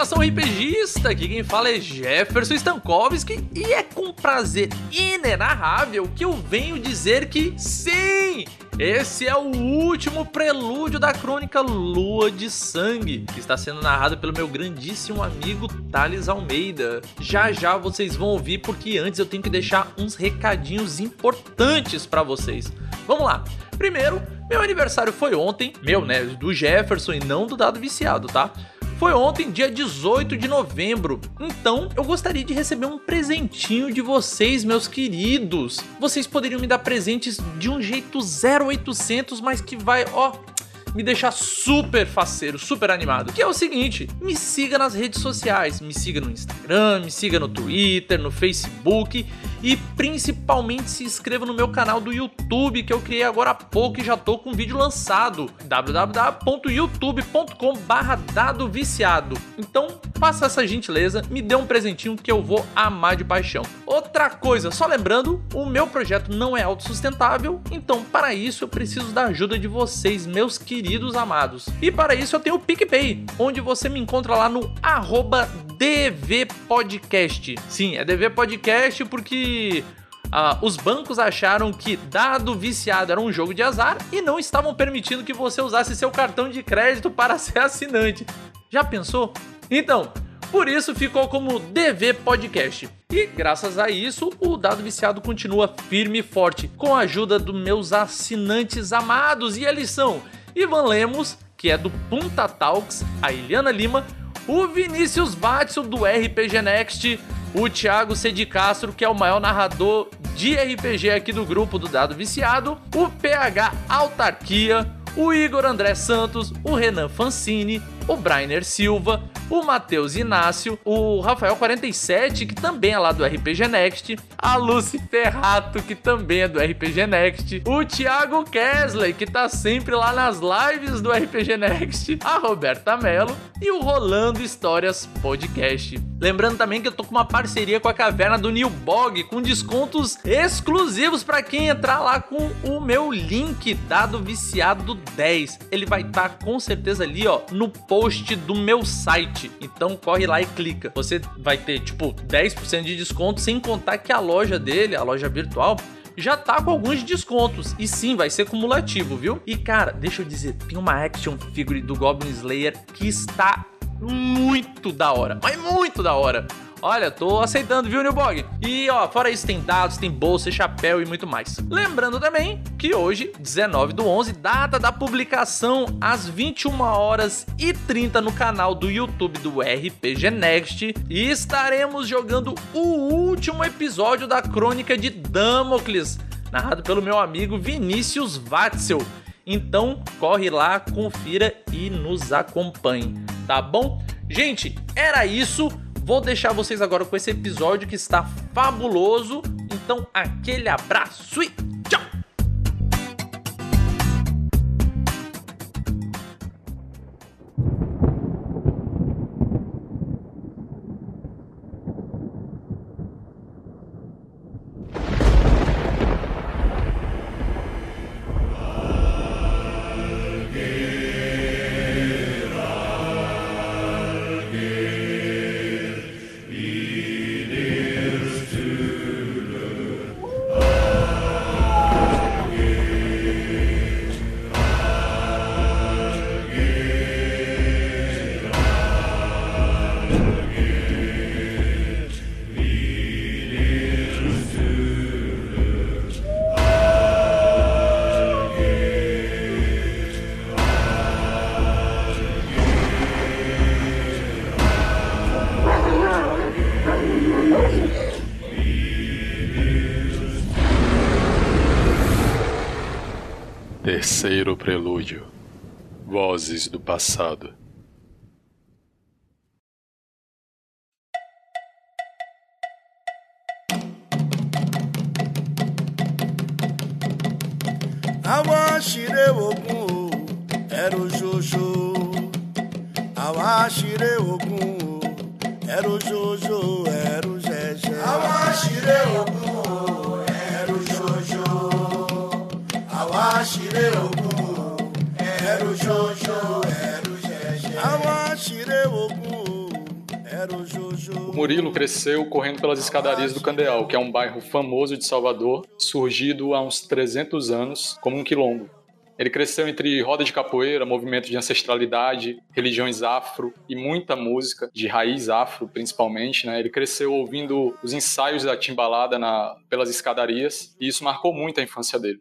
nação RPGista! Aqui quem fala é Jefferson Stankowski e é com prazer inenarrável que eu venho dizer que sim! Esse é o último prelúdio da crônica Lua de Sangue, que está sendo narrado pelo meu grandíssimo amigo Thales Almeida. Já já vocês vão ouvir, porque antes eu tenho que deixar uns recadinhos importantes para vocês. Vamos lá! Primeiro, meu aniversário foi ontem, meu, né, do Jefferson e não do dado viciado, tá? Foi ontem, dia 18 de novembro. Então, eu gostaria de receber um presentinho de vocês, meus queridos. Vocês poderiam me dar presentes de um jeito 0800, mas que vai, ó, me deixar super faceiro, super animado. Que é o seguinte: me siga nas redes sociais, me siga no Instagram, me siga no Twitter, no Facebook e principalmente se inscreva no meu canal do YouTube que eu criei agora há pouco e já tô com um vídeo lançado www.youtube.com/dado viciado. Então, faça essa gentileza, me dê um presentinho que eu vou amar de paixão. Outra coisa, só lembrando, o meu projeto não é autossustentável, então para isso eu preciso da ajuda de vocês, meus queridos amados. E para isso eu tenho o PicPay, onde você me encontra lá no arroba DVPodcast. Sim, é DV Podcast porque ah, os bancos acharam que dado viciado era um jogo de azar e não estavam permitindo que você usasse seu cartão de crédito para ser assinante. Já pensou? Então, por isso ficou como DV Podcast. E graças a isso, o Dado Viciado continua firme e forte, com a ajuda dos meus assinantes amados. E eles são Ivan Lemos, que é do Punta Talks, a Eliana Lima, o Vinícius Watson do RPG Next, o Thiago C. de Castro, que é o maior narrador de RPG aqui do grupo do Dado Viciado, o PH Autarquia, o Igor André Santos, o Renan Fancini, o Brainer Silva, o Matheus Inácio, o Rafael 47, que também é lá do RPG Next, a Lucy Ferrato, que também é do RPG Next, o Thiago Kesley, que tá sempre lá nas lives do RPG Next, a Roberta Mello e o Rolando Histórias Podcast. Lembrando também que eu tô com uma parceria com a Caverna do New Bog, com descontos exclusivos para quem entrar lá com o meu link dado viciado 10. Ele vai estar tá, com certeza ali, ó, no post do meu site. Então corre lá e clica. Você vai ter tipo 10% de desconto, sem contar que a loja dele, a loja virtual, já tá com alguns descontos. E sim, vai ser cumulativo, viu? E cara, deixa eu dizer, tem uma action figure do Goblin Slayer que está muito da hora, mas muito da hora. Olha, tô aceitando, viu, Newbog? E ó, fora isso, tem dados, tem bolsa, chapéu e muito mais. Lembrando também que hoje, 19 do 11, data da publicação, às 21 horas e 30 no canal do YouTube do RPG Next, e estaremos jogando o último episódio da Crônica de Damocles, narrado pelo meu amigo Vinícius Watzel. Então, corre lá, confira e nos acompanhe, tá bom? Gente, era isso. Vou deixar vocês agora com esse episódio que está fabuloso. Então, aquele abraço e Terceiro prelúdio Vozes do passado. O Murilo cresceu correndo pelas escadarias do Candeal, que é um bairro famoso de Salvador, surgido há uns 300 anos como um quilombo. Ele cresceu entre roda de capoeira, movimento de ancestralidade, religiões afro e muita música, de raiz afro principalmente. Né? Ele cresceu ouvindo os ensaios da timbalada na, pelas escadarias e isso marcou muito a infância dele.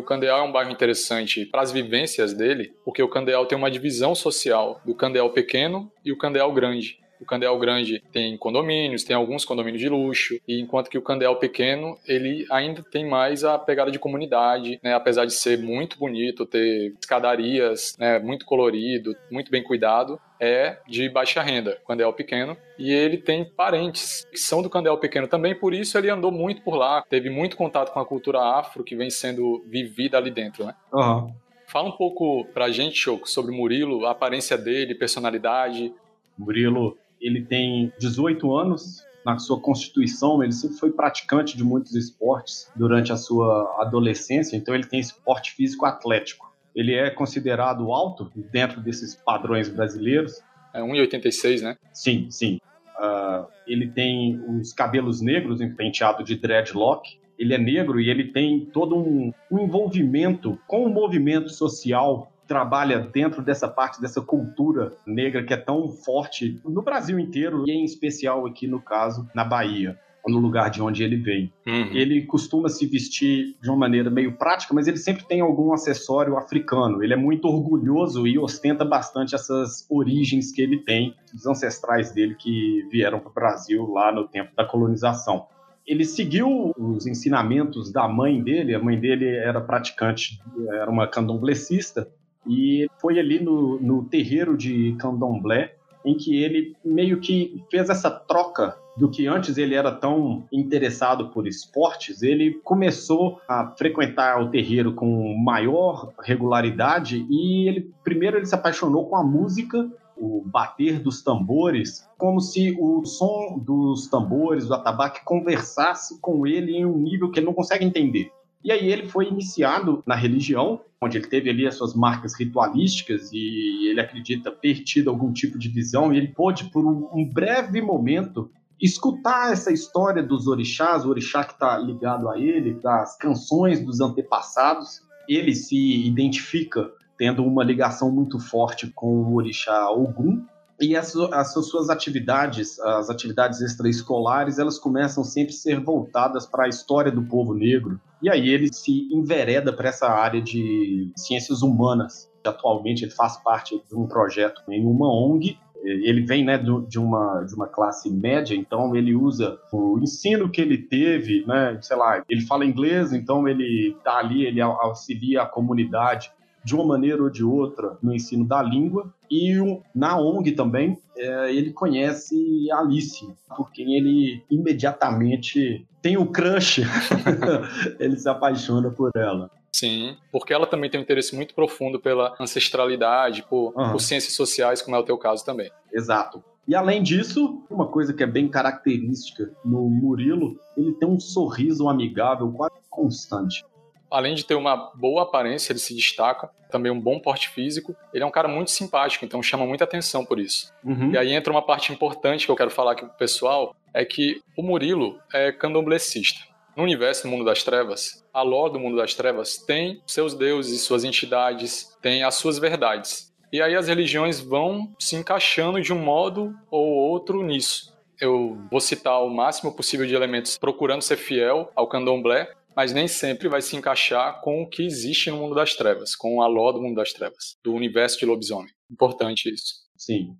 O Candeal é um bairro interessante para as vivências dele, porque o Candeal tem uma divisão social do Candeal pequeno e o Candeal grande. O Candeal grande tem condomínios, tem alguns condomínios de luxo, e enquanto que o Candeal pequeno, ele ainda tem mais a pegada de comunidade, né? Apesar de ser muito bonito, ter escadarias, né? Muito colorido, muito bem cuidado, é de baixa renda, Candeal pequeno, e ele tem parentes que são do Candeal pequeno também, por isso ele andou muito por lá, teve muito contato com a cultura afro que vem sendo vivida ali dentro, né? Uhum. Fala um pouco pra gente, Choco, sobre o Murilo, a aparência dele, personalidade. Murilo ele tem 18 anos. Na sua constituição, ele sempre foi praticante de muitos esportes durante a sua adolescência, então ele tem esporte físico atlético. Ele é considerado alto dentro desses padrões brasileiros. É 1,86, né? Sim, sim. Uh, ele tem os cabelos negros penteado de dreadlock. Ele é negro e ele tem todo um, um envolvimento com o movimento social trabalha dentro dessa parte dessa cultura negra que é tão forte no Brasil inteiro e em especial aqui no caso na Bahia no lugar de onde ele vem. Uhum. Ele costuma se vestir de uma maneira meio prática, mas ele sempre tem algum acessório africano. Ele é muito orgulhoso e ostenta bastante essas origens que ele tem, dos ancestrais dele que vieram para o Brasil lá no tempo da colonização. Ele seguiu os ensinamentos da mãe dele, a mãe dele era praticante, era uma candomblessista, e foi ali no, no terreiro de Candomblé em que ele meio que fez essa troca do que antes ele era tão interessado por esportes, ele começou a frequentar o terreiro com maior regularidade e ele primeiro ele se apaixonou com a música, o bater dos tambores, como se o som dos tambores, do atabaque conversasse com ele em um nível que ele não consegue entender. E aí ele foi iniciado na religião, onde ele teve ali as suas marcas ritualísticas e ele acredita ter tido algum tipo de visão, e ele pôde, por um breve momento, escutar essa história dos orixás, o orixá que está ligado a ele, das canções dos antepassados. Ele se identifica tendo uma ligação muito forte com o orixá Ogum, e as, as, suas atividades, as atividades extraescolares, elas começam sempre a ser voltadas para a história do povo negro. E aí ele se envereda para essa área de ciências humanas. Atualmente ele faz parte de um projeto em uma ONG. Ele vem né, de, uma, de uma classe média, então ele usa o ensino que ele teve, né, sei lá, ele fala inglês, então ele está ali, ele auxilia a comunidade de uma maneira ou de outra no ensino da língua. E na ONG também, é, ele conhece Alice, por quem ele imediatamente tem o crush, ele se apaixona por ela. Sim, porque ela também tem um interesse muito profundo pela ancestralidade, por, uhum. por ciências sociais, como é o teu caso também. Exato. E além disso, uma coisa que é bem característica no Murilo, ele tem um sorriso amigável quase constante além de ter uma boa aparência, ele se destaca, também um bom porte físico. Ele é um cara muito simpático, então chama muita atenção por isso. Uhum. E aí entra uma parte importante que eu quero falar aqui pro pessoal, é que o Murilo é candomblessista. No universo do mundo das trevas, a lore do mundo das trevas tem seus deuses, suas entidades, tem as suas verdades. E aí as religiões vão se encaixando de um modo ou outro nisso. Eu vou citar o máximo possível de elementos procurando ser fiel ao candomblé, mas nem sempre vai se encaixar com o que existe no mundo das trevas, com a lore do mundo das trevas, do universo de lobisomem. Importante isso. Sim.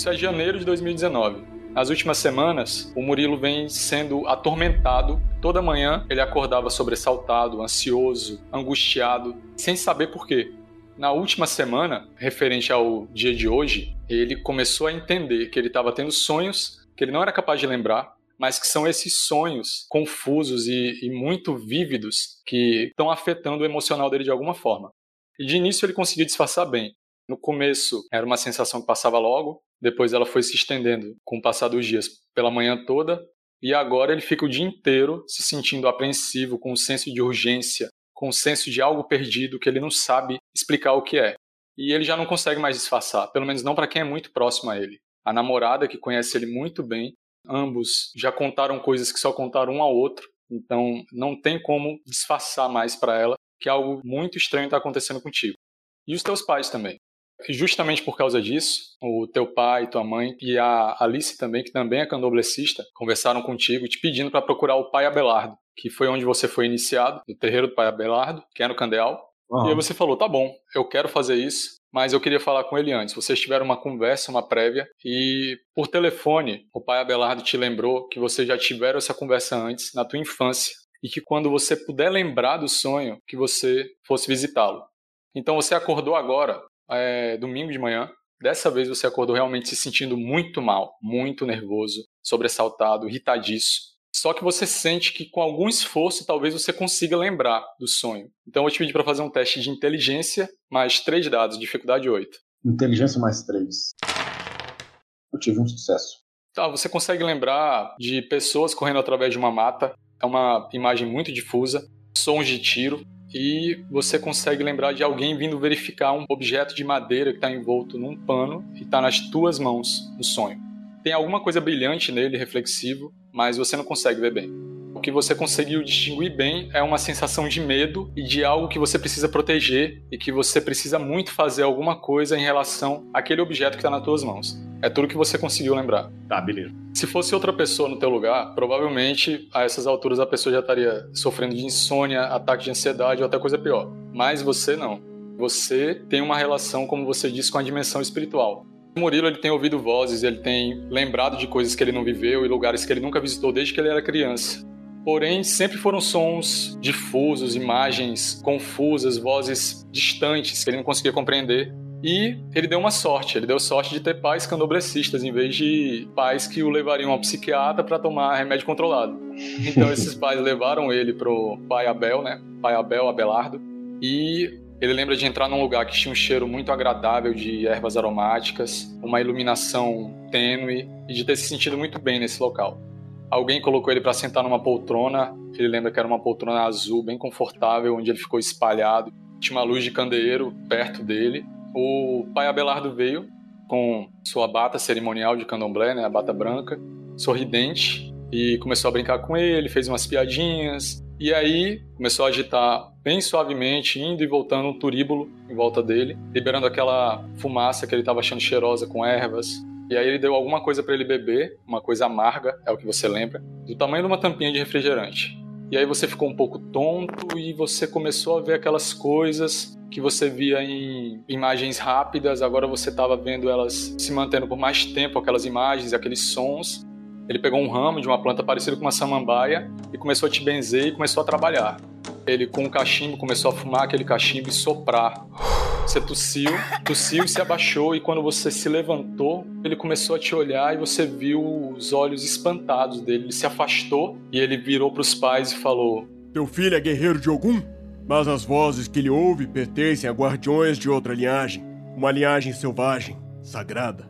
Isso é janeiro de 2019. Nas últimas semanas, o Murilo vem sendo atormentado. Toda manhã ele acordava sobressaltado, ansioso, angustiado, sem saber por quê. Na última semana, referente ao dia de hoje, ele começou a entender que ele estava tendo sonhos que ele não era capaz de lembrar, mas que são esses sonhos confusos e, e muito vívidos que estão afetando o emocional dele de alguma forma. E de início ele conseguiu disfarçar bem. No começo era uma sensação que passava logo, depois ela foi se estendendo com o passar dos dias pela manhã toda, e agora ele fica o dia inteiro se sentindo apreensivo, com um senso de urgência, com um senso de algo perdido que ele não sabe explicar o que é. E ele já não consegue mais disfarçar, pelo menos não para quem é muito próximo a ele. A namorada, que conhece ele muito bem, ambos já contaram coisas que só contaram um ao outro, então não tem como disfarçar mais para ela que algo muito estranho está acontecendo contigo. E os teus pais também. Justamente por causa disso, o teu pai, tua mãe e a Alice também, que também é candomblessista, conversaram contigo te pedindo para procurar o pai Abelardo, que foi onde você foi iniciado, no terreiro do pai Abelardo, que é no Candeal. Uhum. E aí você falou, tá bom, eu quero fazer isso, mas eu queria falar com ele antes. Vocês tiveram uma conversa, uma prévia, e por telefone, o pai Abelardo te lembrou que vocês já tiveram essa conversa antes, na tua infância, e que quando você puder lembrar do sonho, que você fosse visitá-lo. Então você acordou agora, é, domingo de manhã. Dessa vez você acordou realmente se sentindo muito mal, muito nervoso, sobressaltado, irritadiço. Só que você sente que com algum esforço talvez você consiga lembrar do sonho. Então eu vou te pedir para fazer um teste de inteligência mais três dados, dificuldade 8. Inteligência mais três. Eu tive um sucesso. Tá, você consegue lembrar de pessoas correndo através de uma mata. É uma imagem muito difusa, sons de tiro, e você consegue lembrar de alguém vindo verificar um objeto de madeira que está envolto num pano e está nas tuas mãos no sonho. Tem alguma coisa brilhante nele, reflexivo, mas você não consegue ver bem. O que você conseguiu distinguir bem é uma sensação de medo e de algo que você precisa proteger e que você precisa muito fazer alguma coisa em relação àquele objeto que está nas tuas mãos. É tudo que você conseguiu lembrar. Tá, beleza. Se fosse outra pessoa no teu lugar, provavelmente a essas alturas a pessoa já estaria sofrendo de insônia, ataque de ansiedade ou até coisa pior. Mas você não. Você tem uma relação, como você disse, com a dimensão espiritual. O Murilo ele tem ouvido vozes, ele tem lembrado de coisas que ele não viveu e lugares que ele nunca visitou desde que ele era criança. Porém, sempre foram sons difusos, imagens confusas, vozes distantes que ele não conseguia compreender. E ele deu uma sorte, ele deu sorte de ter pais candomblecistas em vez de pais que o levariam ao psiquiatra para tomar remédio controlado. Então esses pais levaram ele pro pai Abel, né? Pai Abel Abelardo. E ele lembra de entrar num lugar que tinha um cheiro muito agradável de ervas aromáticas, uma iluminação tênue e de ter se sentido muito bem nesse local. Alguém colocou ele para sentar numa poltrona. Ele lembra que era uma poltrona azul, bem confortável, onde ele ficou espalhado. Tinha uma luz de candeeiro perto dele o pai Abelardo veio com sua bata cerimonial de candomblé, né, a bata branca, sorridente, e começou a brincar com ele, fez umas piadinhas, e aí começou a agitar bem suavemente, indo e voltando um turíbulo em volta dele, liberando aquela fumaça que ele estava achando cheirosa com ervas. E aí ele deu alguma coisa para ele beber, uma coisa amarga, é o que você lembra, do tamanho de uma tampinha de refrigerante. E aí você ficou um pouco tonto e você começou a ver aquelas coisas que você via em imagens rápidas, agora você estava vendo elas se mantendo por mais tempo, aquelas imagens, aqueles sons. Ele pegou um ramo de uma planta parecida com uma samambaia e começou a te benzer e começou a trabalhar. Ele com um cachimbo começou a fumar aquele cachimbo e soprar. Você tossiu, tossiu e se abaixou e quando você se levantou, ele começou a te olhar e você viu os olhos espantados dele. Ele se afastou e ele virou para os pais e falou: "Teu filho é guerreiro de algum?" Mas as vozes que ele ouve pertencem a guardiões de outra linhagem, uma linhagem selvagem, sagrada.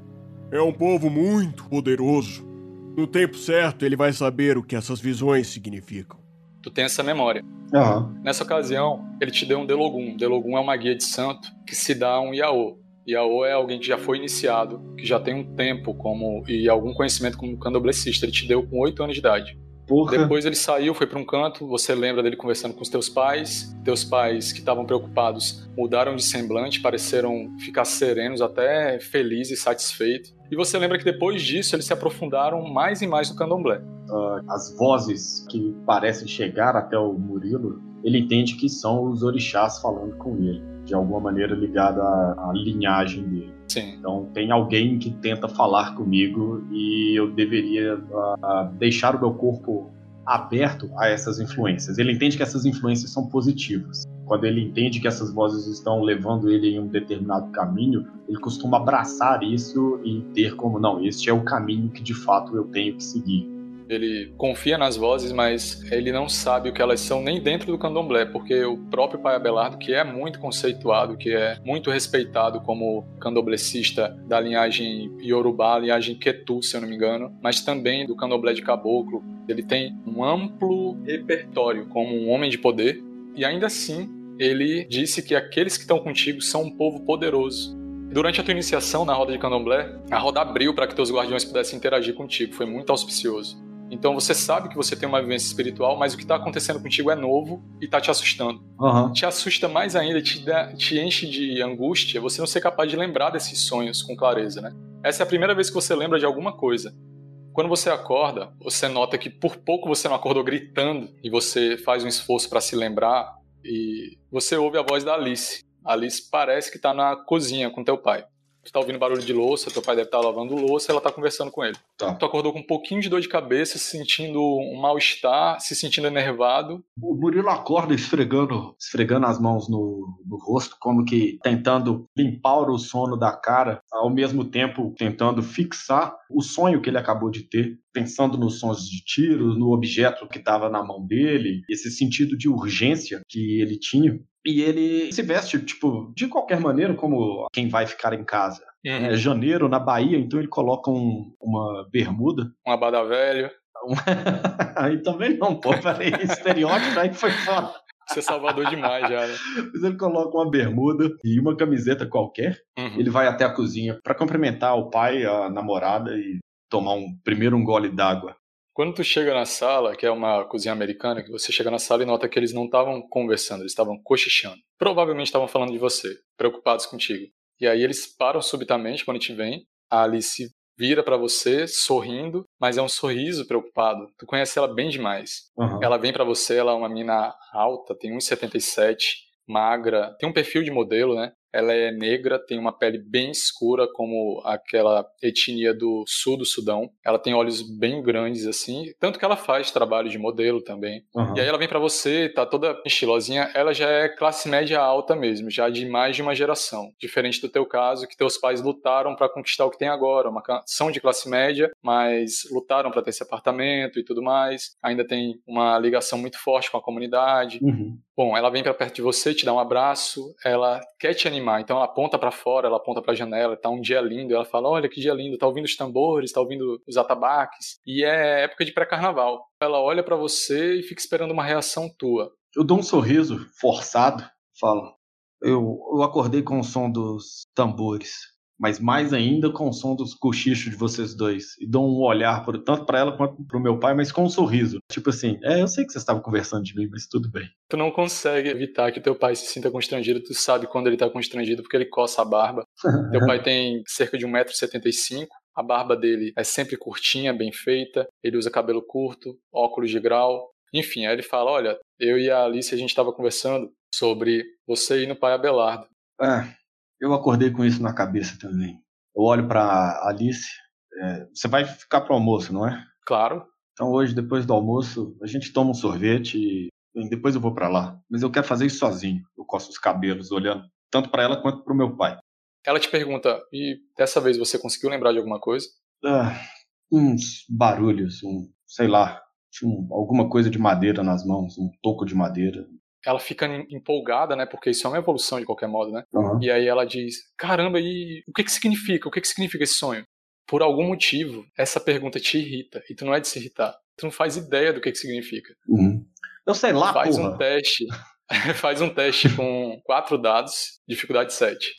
É um povo muito poderoso. No tempo certo, ele vai saber o que essas visões significam. Tu tem essa memória. Uhum. Nessa ocasião, ele te deu um Delogum. Delogum é uma guia de santo que se dá a um Yaô. Yaô é alguém que já foi iniciado, que já tem um tempo como e algum conhecimento como candomblessista. Ele te deu com 8 anos de idade. Porra. Depois ele saiu, foi para um canto, você lembra dele conversando com os teus pais. Teus pais, que estavam preocupados, mudaram de semblante, pareceram ficar serenos, até felizes, satisfeitos. E você lembra que depois disso eles se aprofundaram mais e mais no candomblé. Uh, as vozes que parecem chegar até o Murilo, ele entende que são os orixás falando com ele, de alguma maneira ligada à, à linhagem dele. Sim. Então tem alguém que tenta falar comigo e eu deveria uh, deixar o meu corpo aberto a essas influências. Ele entende que essas influências são positivas. Quando ele entende que essas vozes estão levando ele em um determinado caminho, ele costuma abraçar isso e ter como não, este é o caminho que de fato eu tenho que seguir. Ele confia nas vozes, mas ele não sabe o que elas são nem dentro do candomblé, porque o próprio pai Abelardo, que é muito conceituado, que é muito respeitado como candomblecista da linhagem Yorubá, linhagem Ketu, se eu não me engano, mas também do candomblé de caboclo, ele tem um amplo repertório como um homem de poder, e ainda assim ele disse que aqueles que estão contigo são um povo poderoso. Durante a tua iniciação na roda de candomblé, a roda abriu para que teus guardiões pudessem interagir contigo, foi muito auspicioso. Então você sabe que você tem uma vivência espiritual, mas o que está acontecendo contigo é novo e está te assustando. Aham. Te assusta mais ainda, te, dá- te enche de angústia você não ser capaz de lembrar desses sonhos com clareza, né? Essa é a primeira vez que você lembra de alguma coisa. Quando você acorda, você nota que por pouco você não acordou gritando e você faz um esforço para se lembrar e você ouve a voz da Alice. A Alice parece que tá na cozinha com teu pai. Tu tá ouvindo barulho de louça, teu pai deve estar lavando louça e ela tá conversando com ele. Tá. Tu acordou com um pouquinho de dor de cabeça, se sentindo um mal-estar, se sentindo enervado. O Murilo acorda esfregando, esfregando as mãos no, no rosto, como que tentando limpar o sono da cara, ao mesmo tempo tentando fixar o sonho que ele acabou de ter, pensando nos sons de tiros, no objeto que estava na mão dele, esse sentido de urgência que ele tinha. E ele se veste, tipo, de qualquer maneira, como quem vai ficar em casa. É janeiro, na Bahia, então ele coloca um- uma bermuda. Um abada velho. aí também não, pô, peraí, estereótipo aí foi foda. Você é salvador demais já, né? Mas ele coloca uma bermuda e uma camiseta qualquer. Uhum. Ele vai até a cozinha para cumprimentar o pai, a namorada e tomar um primeiro um gole d'água. Quando tu chega na sala, que é uma cozinha americana, que você chega na sala e nota que eles não estavam conversando, eles estavam cochichando. Provavelmente estavam falando de você, preocupados contigo. E aí eles param subitamente quando te vem. A Alice vira pra você, sorrindo, mas é um sorriso preocupado. Tu conhece ela bem demais. Aham. Ela vem pra você, ela é uma mina alta, tem 1,77, magra, tem um perfil de modelo, né? Ela é negra, tem uma pele bem escura, como aquela etnia do sul do Sudão. Ela tem olhos bem grandes, assim. Tanto que ela faz trabalho de modelo também. aham. E aí ela vem pra você, tá toda estilosinha. Ela já é classe média alta mesmo, já de mais de uma geração. Diferente do teu caso, que teus pais lutaram pra conquistar o que tem agora. Uma são de classe média, mas lutaram pra ter esse apartamento e tudo mais. Ainda tem uma ligação muito forte com a comunidade. Uhum. Bom, ela vem pra perto de você, te dá um abraço, ela quer te animar, então ela aponta pra fora, ela aponta pra janela, tá um dia lindo, ela fala: "Olha que dia lindo, tá ouvindo os tambores, tá ouvindo os atabaques". E é época de pré-carnaval. Ela olha pra você e fica esperando uma reação tua. Eu dou um sorriso forçado, falo. Eu, eu acordei com o som dos tambores, mas mais ainda com o som dos cochichos de vocês dois. E dou um olhar por, tanto pra ela quanto pro meu pai, mas com um sorriso. Tipo assim, é, eu sei que vocês estavam conversando de mim, mas tudo bem. Tu não consegue evitar que teu pai se sinta constrangido, tu sabe quando ele tá constrangido porque ele coça a barba. Teu pai tem cerca de 1,75m, a barba dele é sempre curtinha, bem feita, ele usa cabelo curto, óculos de grau. Enfim, aí ele fala: Olha, eu e a Alice a gente estava conversando sobre você ir no pai Abelardo. É, eu acordei com isso na cabeça também. Eu olho pra Alice. é, você vai ficar pro almoço, não é? Claro, Então hoje, depois do almoço, a gente toma um sorvete e e depois eu vou pra lá. Mas eu quero fazer isso sozinho. Eu coço os cabelos, olhando tanto pra ela quanto pro meu pai. ela te pergunta: E dessa vez você conseguiu lembrar de alguma coisa? Ah, uns barulhos, um, sei lá, tinha um- alguma coisa de madeira nas mãos, um toco de madeira. Ela fica em- empolgada, né? Porque isso é uma evolução de qualquer modo, né? Aham. E aí ela diz: Caramba, e o que que significa? O que que significa esse sonho? Por algum motivo, essa pergunta te irrita. E tu não é de se irritar. Tu não faz ideia do que que significa. Uhum. Eu sei lá, Faz porra. um teste. Faz um teste com quatro dados, dificuldade 7.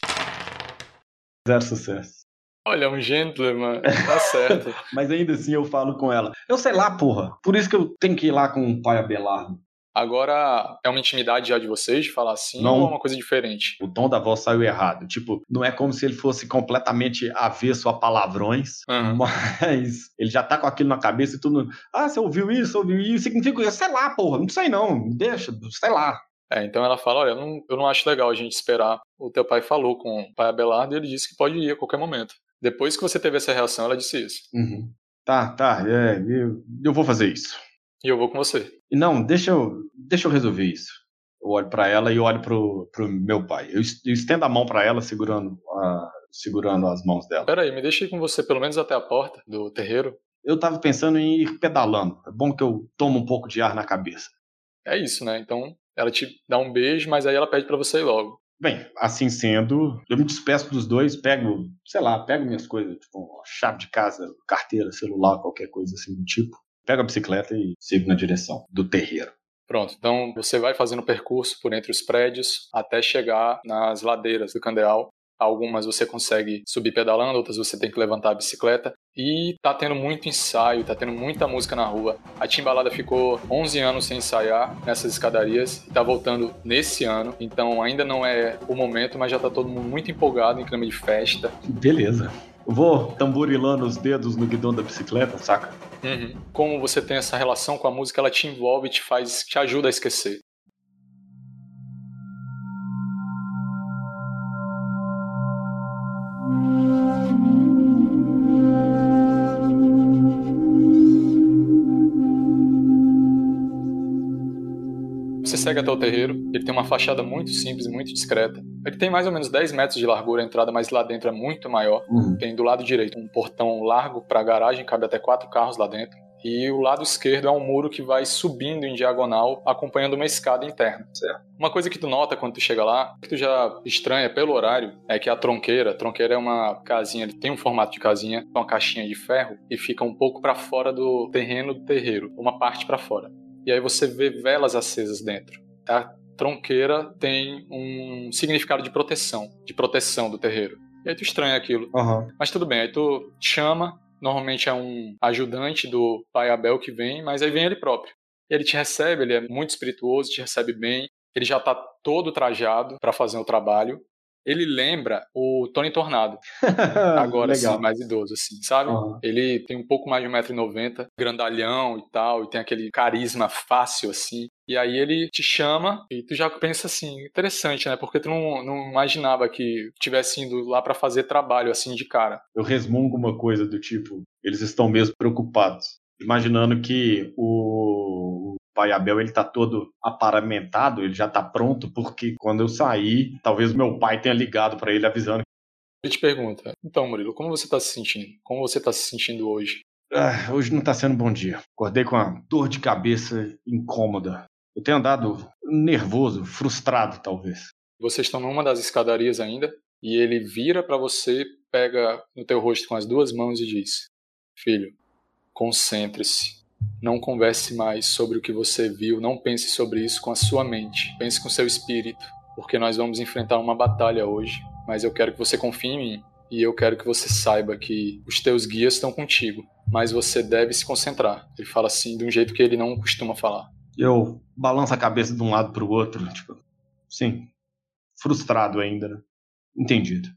Zero sucesso. Olha, um gentleman, tá certo. Mas ainda assim eu falo com ela. Eu sei lá, porra. Por isso que eu tenho que ir lá com o pai Abelardo. Agora, é uma intimidade já de vocês de falar assim Não. ou é uma coisa diferente? O tom da voz saiu errado. Tipo, não é como se ele fosse completamente avesso a palavrões. Aham. Mas ele já tá com aquilo na cabeça e tudo. Ah, você ouviu isso? Ouviu isso? Significa isso? Sei lá, porra. Não sei não. Deixa, sei lá. É, então ela fala: Olha, eu não, eu não acho legal a gente esperar. O teu pai falou com o pai Abelardo e ele disse que pode ir a qualquer momento. Depois que você teve essa reação, ela disse isso. Uhum. Tá, tá. É, eu, eu vou fazer isso. E eu vou com você. Não, deixa eu, deixa eu resolver isso. Eu olho pra ela e olho pro, pro meu pai. Eu, es- eu estendo a mão pra ela, segurando, a, segurando as mãos dela. Pera aí, me deixa ir com você pelo menos até a porta do terreiro. Eu tava pensando em ir pedalando. É bom que eu tomo um pouco de ar na cabeça. É isso, né? Então ela te dá um beijo, mas aí ela pede para você ir logo. Bem, assim sendo, eu me despeço dos dois, pego, sei lá, pego minhas coisas, tipo, chave de casa, carteira, celular, qualquer coisa assim do tipo. Pego a bicicleta e sigo na direção do terreiro. Pronto, então você vai fazendo o percurso por entre os prédios até chegar nas ladeiras do Candeal. Algumas você consegue subir pedalando, outras você tem que levantar a bicicleta. E tá tendo muito ensaio, tá tendo muita música na rua. A Timbalada ficou 11 anos sem ensaiar nessas escadarias e tá voltando nesse ano. Então ainda não é o momento, mas já tá todo mundo muito empolgado em clima de festa. Beleza. Vou tamborilando os dedos no guidão da bicicleta, saca? Uhum. Como você tem essa relação com a música, ela te envolve, te faz, te ajuda a esquecer. Você segue até o terreiro, ele tem uma fachada muito simples e muito discreta. Ele tem mais ou menos 10 metros de largura a entrada, mas lá dentro é muito maior. Uhum. Tem do lado direito um portão largo para garagem, cabe até quatro carros lá dentro. E o lado esquerdo é um muro que vai subindo em diagonal, acompanhando uma escada interna. Certo. Uma coisa que tu nota quando tu chega lá, que tu já estranha pelo horário, é que a tronqueira, a tronqueira é uma casinha, ele tem um formato de casinha, uma caixinha de ferro e fica um pouco para fora do terreno do terreiro, uma parte para fora. E aí você vê velas acesas dentro. A tronqueira tem um significado de proteção, de proteção do terreiro. E aí tu estranha aquilo. Uhum. Mas tudo bem, aí tu chama, normalmente é um ajudante do pai Abel que vem, mas aí vem ele próprio. Ele te recebe, ele é muito espirituoso, te recebe bem, ele já tá todo trajado para fazer o trabalho. Ele lembra o Tony Tornado, agora sim, mais idoso, assim, sabe? Uhum. Ele tem um pouco mais de 1,90m, grandalhão e tal, e tem aquele carisma fácil, assim. E aí ele te chama e tu já pensa assim, interessante, né? Porque tu não, não imaginava que tivesse indo lá para fazer trabalho assim de cara. Eu resmungo uma coisa do tipo, eles estão mesmo preocupados. Imaginando que o pai Abel ele tá todo aparamentado, ele já tá pronto, porque quando eu sair, talvez meu pai tenha ligado para ele avisando. Ele te pergunta: Então, Murilo, como você tá se sentindo? Como você tá se sentindo hoje? Ah, hoje não tá sendo um bom dia. Acordei com uma dor de cabeça incômoda. Eu tenho andado nervoso, frustrado, talvez. Vocês estão numa das escadarias ainda e ele vira para você, pega no teu rosto com as duas mãos e diz: Filho, concentre-se. Não converse mais sobre o que você viu, não pense sobre isso com a sua mente. Pense com seu espírito, porque nós vamos enfrentar uma batalha hoje. Mas eu quero que você confie em mim e eu quero que você saiba que os teus guias estão contigo, mas você deve se concentrar. Ele fala assim de um jeito que ele não costuma falar. Eu balanço a cabeça de um lado pro outro, tipo, sim, frustrado ainda, né? Entendido.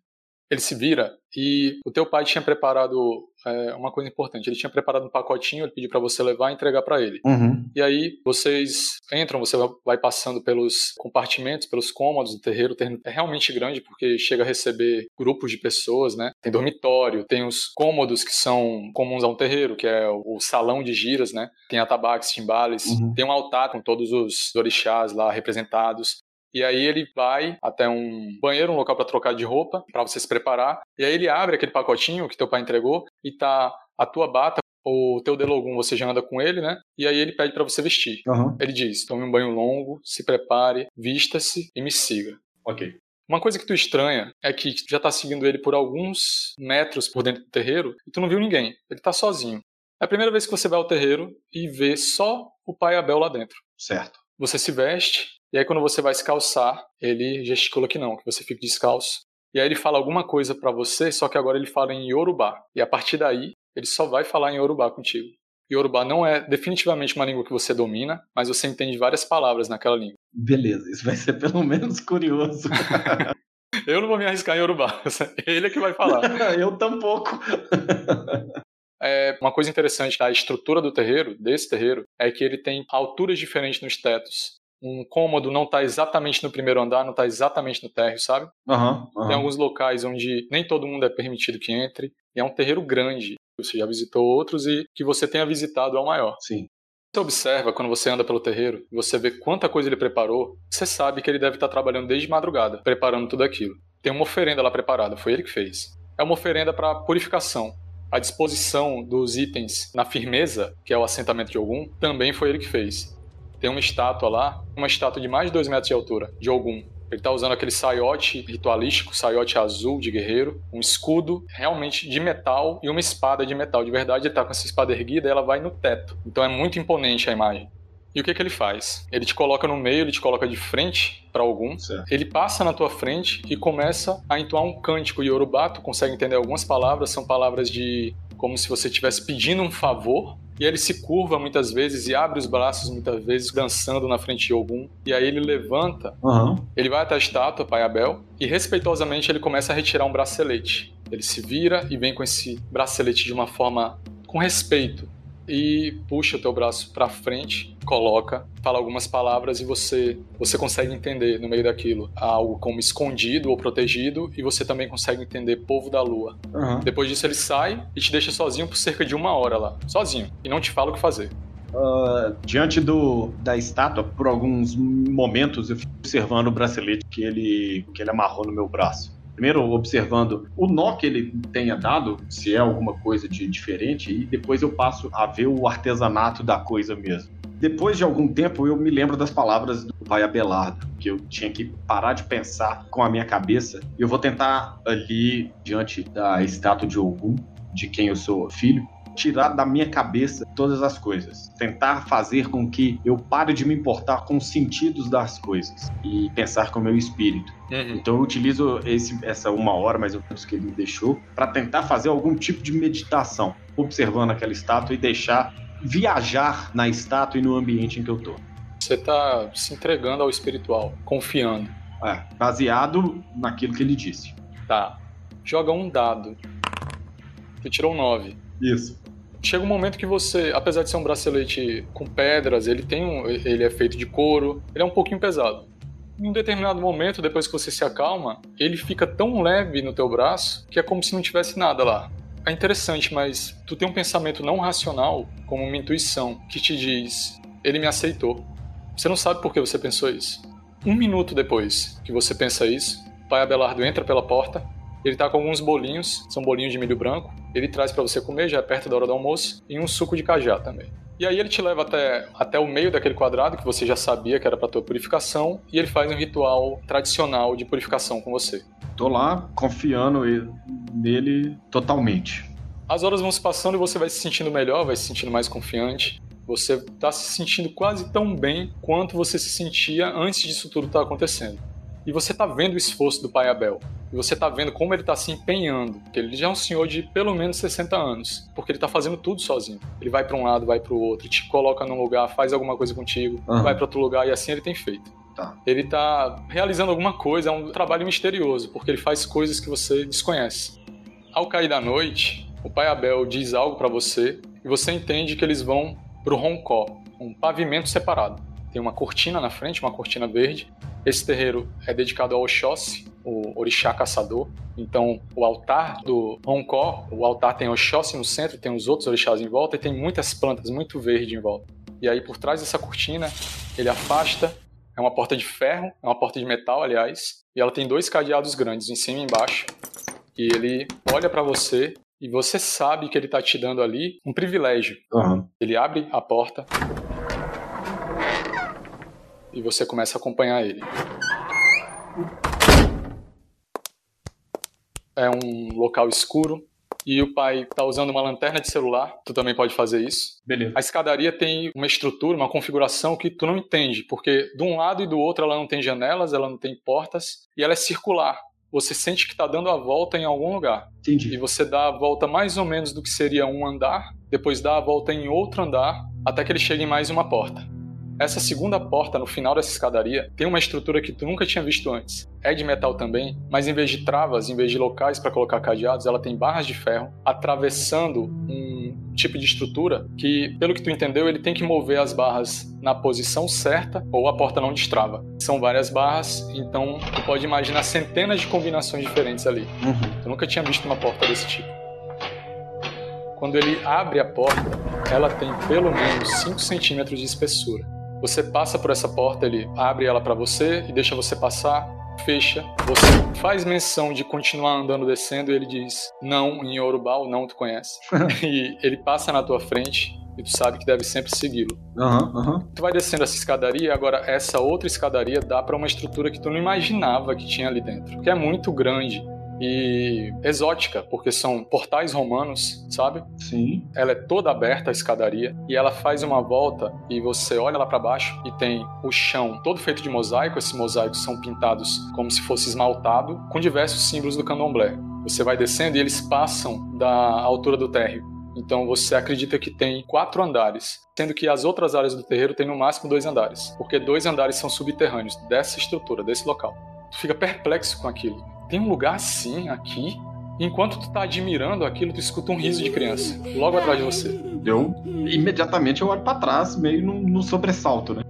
Ele se vira e o teu pai tinha preparado é, uma coisa importante. Ele tinha preparado um pacotinho, ele pediu para você levar e entregar para ele. Uhum. E aí vocês entram, você vai passando pelos compartimentos, pelos cômodos do terreiro. O terreiro é realmente grande porque chega a receber grupos de pessoas, né? Tem dormitório, tem os cômodos que são comuns a um terreiro, que é o salão de giras, né? Tem atabaques, timbales, Uhum. tem um altar com todos os orixás lá representados. E aí ele vai até um banheiro, um local para trocar de roupa, para você se preparar. E aí ele abre aquele pacotinho que teu pai entregou e tá a tua bata, o teu delogum, você já anda com ele, né? E aí ele pede para você vestir. Uhum. Ele diz: tome um banho longo, se prepare, vista-se e me siga. Ok. Uma coisa que tu estranha é que tu já tá seguindo ele por alguns metros por dentro do terreiro e tu não viu ninguém. Ele tá sozinho. É a primeira vez que você vai ao terreiro e vê só o pai Abel lá dentro. Certo. Você se veste, e aí quando você vai se calçar, ele gesticula que não, que você fique descalço. E aí ele fala alguma coisa pra você, só que agora ele fala em Yorubá. E a partir daí, ele só vai falar em Yorubá contigo. Yorubá não é definitivamente uma língua que você domina, mas você entende várias palavras naquela língua. Beleza, isso vai ser pelo menos curioso. Eu não vou me arriscar em Yorubá, ele é que vai falar. eu tampouco. É, uma coisa interessante da estrutura do terreiro, desse terreiro, é que ele tem alturas diferentes nos tetos. Um cômodo não está exatamente no primeiro andar, não está exatamente no térreo, sabe? Aham, aham. Tem alguns locais onde nem todo mundo é permitido que entre. E é um terreiro grande. Você já visitou outros e que você tenha visitado é o maior. Sim. Você observa quando você anda pelo terreiro e você vê quanta coisa ele preparou, você sabe que ele deve estar trabalhando desde madrugada, preparando tudo aquilo. Tem uma oferenda lá preparada, foi ele que fez. É uma oferenda para purificação. a disposição dos itens na firmeza, que é o assentamento de Ogum, também foi ele que fez. Tem uma estátua lá, uma estátua de mais de 2 metros de altura, de Ogum. Ele tá usando aquele saiote ritualístico, saiote azul de guerreiro, um escudo realmente de metal e uma espada de metal. De verdade, ele tá com essa espada erguida e ela vai no teto. Então é muito imponente a imagem. E o que, que ele faz? Ele te coloca no meio, ele te coloca de frente para algum. Certo. Ele passa na tua frente e começa a entoar um cântico yorubá. Tu consegue entender algumas palavras, são palavras de como se você estivesse pedindo um favor. E ele se curva muitas vezes e abre os braços muitas vezes, dançando na frente de Ogum. E aí ele levanta, Aham. ele vai até a estátua, Pai Abel, e respeitosamente ele começa a retirar um bracelete. Ele se vira e vem com esse bracelete de uma forma com respeito e puxa o teu braço para frente, coloca, fala algumas palavras e você você consegue entender no meio daquilo algo como escondido ou protegido e você também consegue entender povo da lua. Aham. Depois disso ele sai e te deixa sozinho por cerca de uma hora lá, sozinho e não te fala o que fazer. Ah, diante do, da estátua, por alguns momentos eu fico observando o bracelete que ele, que ele amarrou no meu braço. Primeiro, observando o nó que ele tenha dado, se é alguma coisa de diferente, e depois eu passo a ver o artesanato da coisa mesmo. Depois de algum tempo, eu me lembro das palavras do pai Abelardo, que eu tinha que parar de pensar com a minha cabeça. E eu vou tentar ali, diante da estátua de Ogum, de quem eu sou filho, tirar da minha cabeça todas as coisas. Tentar fazer com que eu pare de me importar com os sentidos das coisas e pensar com o meu espírito. Então eu utilizo esse, essa uma hora mais ou menos que ele me deixou para tentar fazer algum tipo de meditação, observando aquela estátua e deixar viajar na estátua e no ambiente em que eu tô. Você tá se entregando ao espiritual, confiando. É, baseado naquilo que ele disse. Tá. Joga um dado. Você tirou um 9. Isso. Chega um momento que você, apesar de ser um bracelete com pedras, ele tem um, ele é feito de couro, ele é um pouquinho pesado. Em um determinado momento, depois que você se acalma, ele fica tão leve no teu braço que é como se não tivesse nada lá. É interessante, mas tu tem um pensamento não racional, como uma intuição, que te diz: ele me aceitou. Você não sabe por que você pensou isso. Um minuto depois que você pensa isso, pai Abelardo entra pela porta, ele tá com alguns bolinhos, são bolinhos de milho branco, ele traz para você comer, já é perto da hora do almoço, e um suco de cajá também. E aí ele te leva até, até o meio daquele quadrado que você já sabia que era para tua purificação, e ele faz um ritual tradicional de purificação com você. Tô lá confiando nele totalmente. As horas vão se passando e você vai se sentindo melhor, vai se sentindo mais confiante. Você tá se sentindo quase tão bem quanto você se sentia antes disso tudo estar acontecendo. E você tá vendo o esforço do pai Abel. E você tá vendo como ele tá se empenhando. Porque ele já é um senhor de pelo menos 60 anos. Porque ele tá fazendo tudo sozinho. Ele vai para um lado, vai para o outro, te coloca num lugar, faz alguma coisa contigo, Aham. vai para outro lugar e assim ele tem feito. Tá. Ele tá realizando alguma coisa, é um trabalho misterioso, porque ele faz coisas que você desconhece. Ao cair da noite, o pai Abel diz algo para você e você entende que eles vão pro Roncó, um pavimento separado. Tem uma cortina na frente, uma cortina verde. Esse terreiro é dedicado ao Oxóssi, o orixá caçador. Então, o altar do Roncó, o altar tem Oxóssi no centro, tem os outros orixás em volta e tem muitas plantas, muito verde em volta. E aí, por trás dessa cortina, ele afasta. É uma porta de ferro, é uma porta de metal, aliás, e ela tem dois cadeados grandes, em cima e embaixo. E ele olha para você e você sabe que ele tá te dando ali um privilégio. Aham. Ele abre a porta e você começa a acompanhar ele. É um local escuro e o pai tá usando uma lanterna de celular. Tu também pode fazer isso. Beleza. A escadaria tem uma estrutura, uma configuração que tu não entende, porque de um lado e do outro ela não tem janelas, ela não tem portas e ela é circular. Você sente que está dando a volta em algum lugar. E Entendi. você dá a volta mais ou menos do que seria um andar, depois dá a volta em outro andar, até que ele chegue em mais uma porta. Essa segunda porta, no final dessa escadaria, tem uma estrutura que tu nunca tinha visto antes. É de metal também, mas em vez de travas, em vez de locais para colocar cadeados, ela tem barras de ferro atravessando um tipo de estrutura que, pelo que tu entendeu, ele tem que mover as barras na posição certa ou a porta não destrava. São várias barras, então tu pode imaginar centenas de combinações diferentes ali. Uhum. Eu nunca tinha visto uma porta desse tipo. Quando ele abre a porta, ela tem pelo menos 5 centímetros de espessura. Você passa por essa porta, ele abre ela para você e deixa você passar. fecha, você faz menção de continuar andando descendo e ele diz não em Yorubá, ou não tu conhece. e ele passa na tua frente e tu sabe que deve sempre segui-lo. Aham, aham. Tu vai descendo essa escadaria, agora essa outra escadaria dá pra uma estrutura que tu não imaginava que tinha ali dentro, que é muito grande e exótica, porque são portais romanos, sabe? Sim. Ela é toda aberta a escadaria e ela faz uma volta e você olha lá pra baixo e tem o chão todo feito de mosaico. Esses mosaicos são pintados como se fosse esmaltado com diversos símbolos do candomblé. Você vai descendo e eles passam da altura do térreo. Então você acredita que tem quatro andares, sendo que as outras áreas do terreiro têm no máximo dois andares, porque dois andares são subterrâneos dessa estrutura, desse local. Tu fica perplexo com aquilo. Tem um lugar assim aqui? Enquanto tu tá admirando aquilo, tu escuta um riso de criança, logo atrás de você. Eu imediatamente eu olho pra trás, meio no, no sobressalto, né?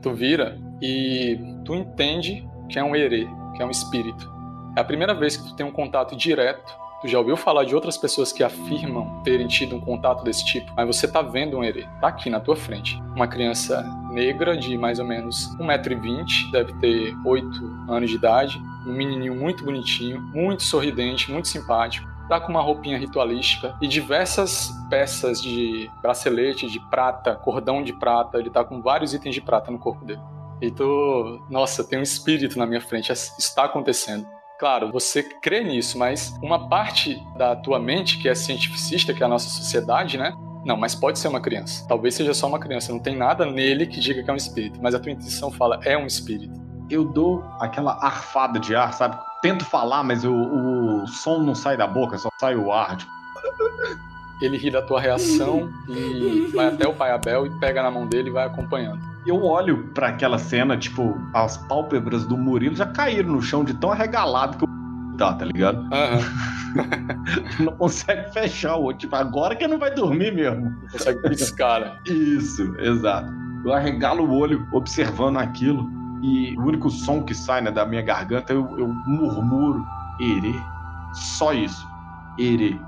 Tu vira e tu entende que é um herê, que é um espírito. É a primeira vez que tu tem um contato direto. Tu já ouviu falar de outras pessoas que afirmam terem tido um contato desse tipo, mas você tá vendo um herê, tá aqui na tua frente. Uma criança negra de mais ou menos 1,20m, deve ter 8 anos de idade, um menininho muito bonitinho, muito sorridente, muito simpático. Tá com uma roupinha ritualística e diversas peças de bracelete de prata, cordão de prata. Ele tá com vários itens de prata no corpo dele. E tu, nossa, tem um espírito na minha frente, está acontecendo. Claro, você crê nisso, mas uma parte da tua mente, que é cientificista, que é a nossa sociedade, né? Não, mas pode ser uma criança. Talvez seja só uma criança. Não tem nada nele que diga que é um espírito. Mas a tua intuição fala, é um espírito. Eu dou aquela arfada de ar, sabe? Tento falar, mas o, o som não sai da boca, só sai o ar. Tipo, Ele ri da tua reação e vai até o pai Abel e pega na mão dele e vai acompanhando. Eu olho pra aquela cena, tipo, as pálpebras do Murilo já caíram no chão de tão arregalado que o tá, tá ligado? Aham. Não consegue fechar o olho. Tipo, agora que não vai dormir mesmo. Não consegue piscar, né? Isso, exato. Eu arregalo o olho observando aquilo e o único som que sai né, da minha garganta eu, eu murmuro Ere. Só isso. Ere.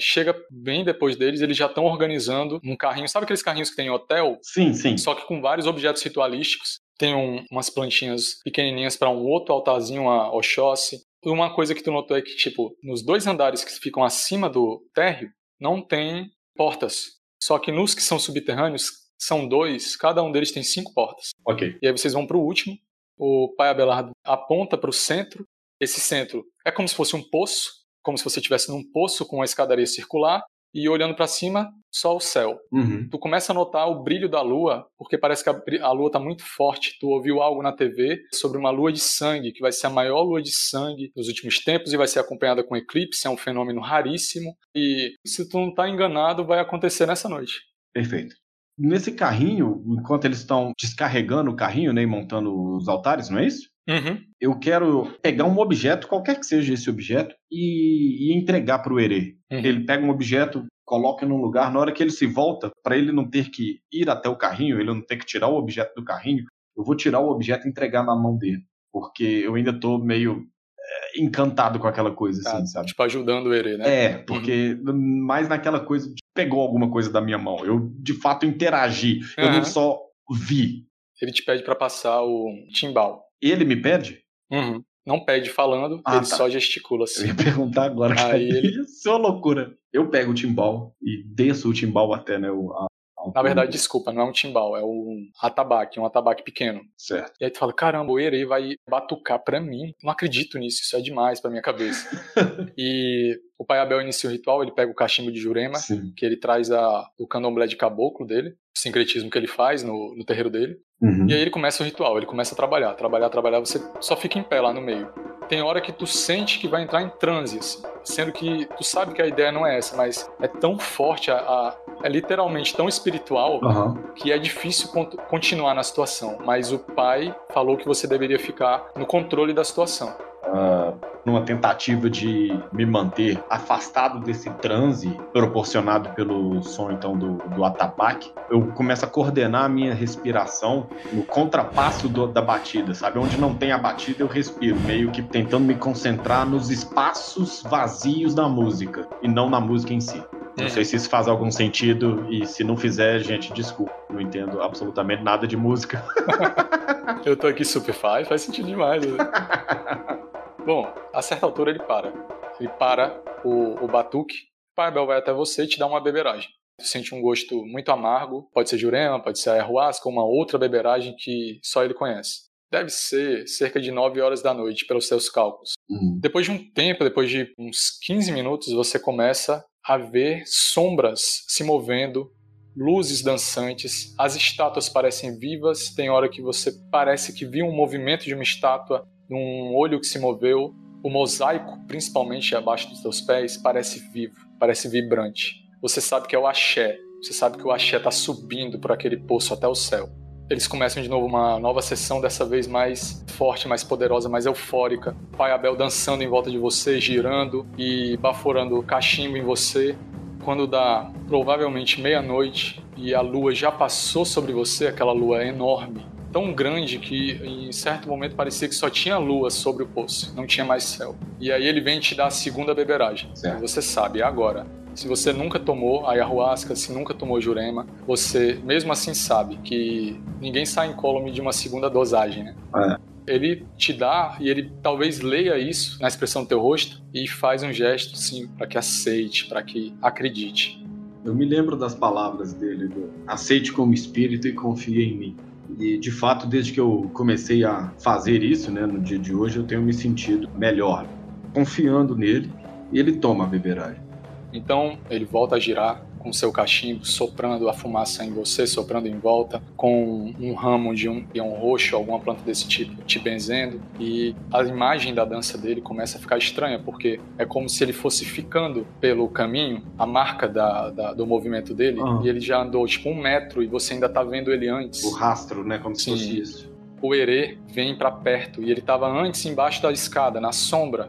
Chega bem depois deles, eles já estão organizando um carrinho. Sabe aqueles carrinhos que tem em hotel? Sim, sim. Só que com vários objetos ritualísticos. Tem um- umas plantinhas pequenininhas para um outro altarzinho, uma Oxóssi. Uma coisa que tu notou é que, tipo, nos dois andares que ficam acima do térreo, não tem portas. Só que nos que são subterrâneos, são dois, cada um deles tem cinco portas. Ok. E aí vocês vão para o último. O pai Abelardo aponta para o centro. Esse centro é como se fosse um poço, como se você estivesse num poço com uma escadaria circular. E olhando para cima, só o céu. Uhum. Tu começa a notar o brilho da lua, porque parece que a, a lua está muito forte. Tu ouviu algo na TV sobre uma lua de sangue, que vai ser a maior lua de sangue dos últimos tempos e vai ser acompanhada com eclipse. É um fenômeno raríssimo. E se tu não tá enganado, vai acontecer nessa noite. Perfeito. Nesse carrinho, enquanto eles estão descarregando o carrinho né, e montando os altares, não é isso? Uhum. Eu quero pegar um objeto, qualquer que seja esse objeto, e, e entregar para o Herê. Uhum. Ele pega um objeto, coloca num lugar, na hora que ele se volta, para ele não ter que ir até o carrinho, ele não ter que tirar o objeto do carrinho, eu vou tirar o objeto e entregar na mão dele. Porque eu ainda tô meio é, encantado com aquela coisa, assim, Tá, sabe? Tipo, ajudando o Ere, né? É, porque mais naquela coisa de pegou alguma coisa da minha mão. Eu de fato interagi. Eu não só vi. Ele te pede para passar o timbal. Ele me pede? Uhum. Não pede falando, Ah, ele tá. só gesticula Eu assim. ia perguntar agora. Aí ele- Isso é uma loucura. Eu pego o timbal e desço o timbal até, né? O, a, a- Na verdade, desculpa, não é um timbal, é um atabaque, um atabaque pequeno. Certo. E aí tu fala, caramba, o Erei vai batucar pra mim. Não acredito nisso, isso é demais pra minha cabeça. e o pai Abel inicia o ritual, ele pega o cachimbo de Jurema, Sim. que ele traz a, o candomblé de caboclo dele, o sincretismo que ele faz no, no terreiro dele. Uhum. E aí ele começa o ritual, ele começa a trabalhar, trabalhar, trabalhar, você só fica em pé lá no meio. Tem hora que tu sente que vai entrar em transe, assim, sendo que tu sabe que a ideia não é essa, mas é tão forte, a, a- é literalmente tão espiritual Aham. que é difícil cont- continuar na situação. Mas o pai falou que você deveria ficar no controle da situação. Ah, numa tentativa de me manter afastado desse transe proporcionado pelo som então do, do atabaque, eu começo a coordenar a minha respiração no contrapasso do- da batida, sabe? Onde não tem a batida eu respiro, meio que tentando me concentrar nos espaços vazios da música e não na música em si. Não sei se isso faz algum sentido e se não fizer, gente, desculpa. Não entendo absolutamente nada de música. Eu tô aqui super faz, faz sentido demais. Né? Bom, a certa altura ele para. Ele para o, o batuque. O pai Abel vai até você e te dá uma beberagem. Tu sente um gosto muito amargo. Pode ser jurema, pode ser ayahuasca, uma outra beberagem que só ele conhece. Deve ser cerca de 9 horas da noite, pelos seus cálculos. Uhum. Depois de um tempo, depois de uns 15 minutos, você começa a ver sombras se movendo, luzes dançantes, as estátuas parecem vivas, tem hora que você parece que viu um movimento de uma estátua, um olho que se moveu, o mosaico, principalmente abaixo dos seus pés, parece vivo, parece vibrante. Você sabe que é o axé, você sabe que o axé está subindo por aquele poço até o céu eles começam de novo uma nova sessão, dessa vez mais forte, mais poderosa, mais eufórica. Pai Abel dançando em volta de você, girando e baforando cachimbo em você. Quando dá provavelmente meia-noite e a lua já passou sobre você, aquela lua enorme, tão grande que em certo momento parecia que só tinha lua sobre o poço, não tinha mais céu. E aí ele vem te dar a segunda beberagem. Certo. Você sabe, é agora. Se você nunca tomou ayahuasca, se nunca tomou jurema, você mesmo assim sabe que ninguém sai incólume de uma segunda dosagem, né? É. Ele te dá e ele talvez leia isso na expressão do teu rosto e faz um gesto, sim, para que aceite, para que acredite. Eu me lembro das palavras dele, do aceite como espírito e confie em mim. E de fato, desde que eu comecei a fazer isso, né, no dia de hoje, eu tenho me sentido melhor, confiando nele, e ele toma a beberagem. Então ele volta a girar com seu cachimbo, soprando a fumaça em você, soprando em volta, com um ramo de um peão roxo, alguma planta desse tipo, te benzendo. E a imagem da dança dele começa a ficar estranha, porque é como se ele fosse ficando pelo caminho, a marca da, da- do movimento dele, Ah. e ele já andou tipo um metro e você ainda tá vendo ele antes. O rastro, né, como se Sim. fosse isso. o Herê vem pra perto e ele tava antes embaixo da escada, na sombra.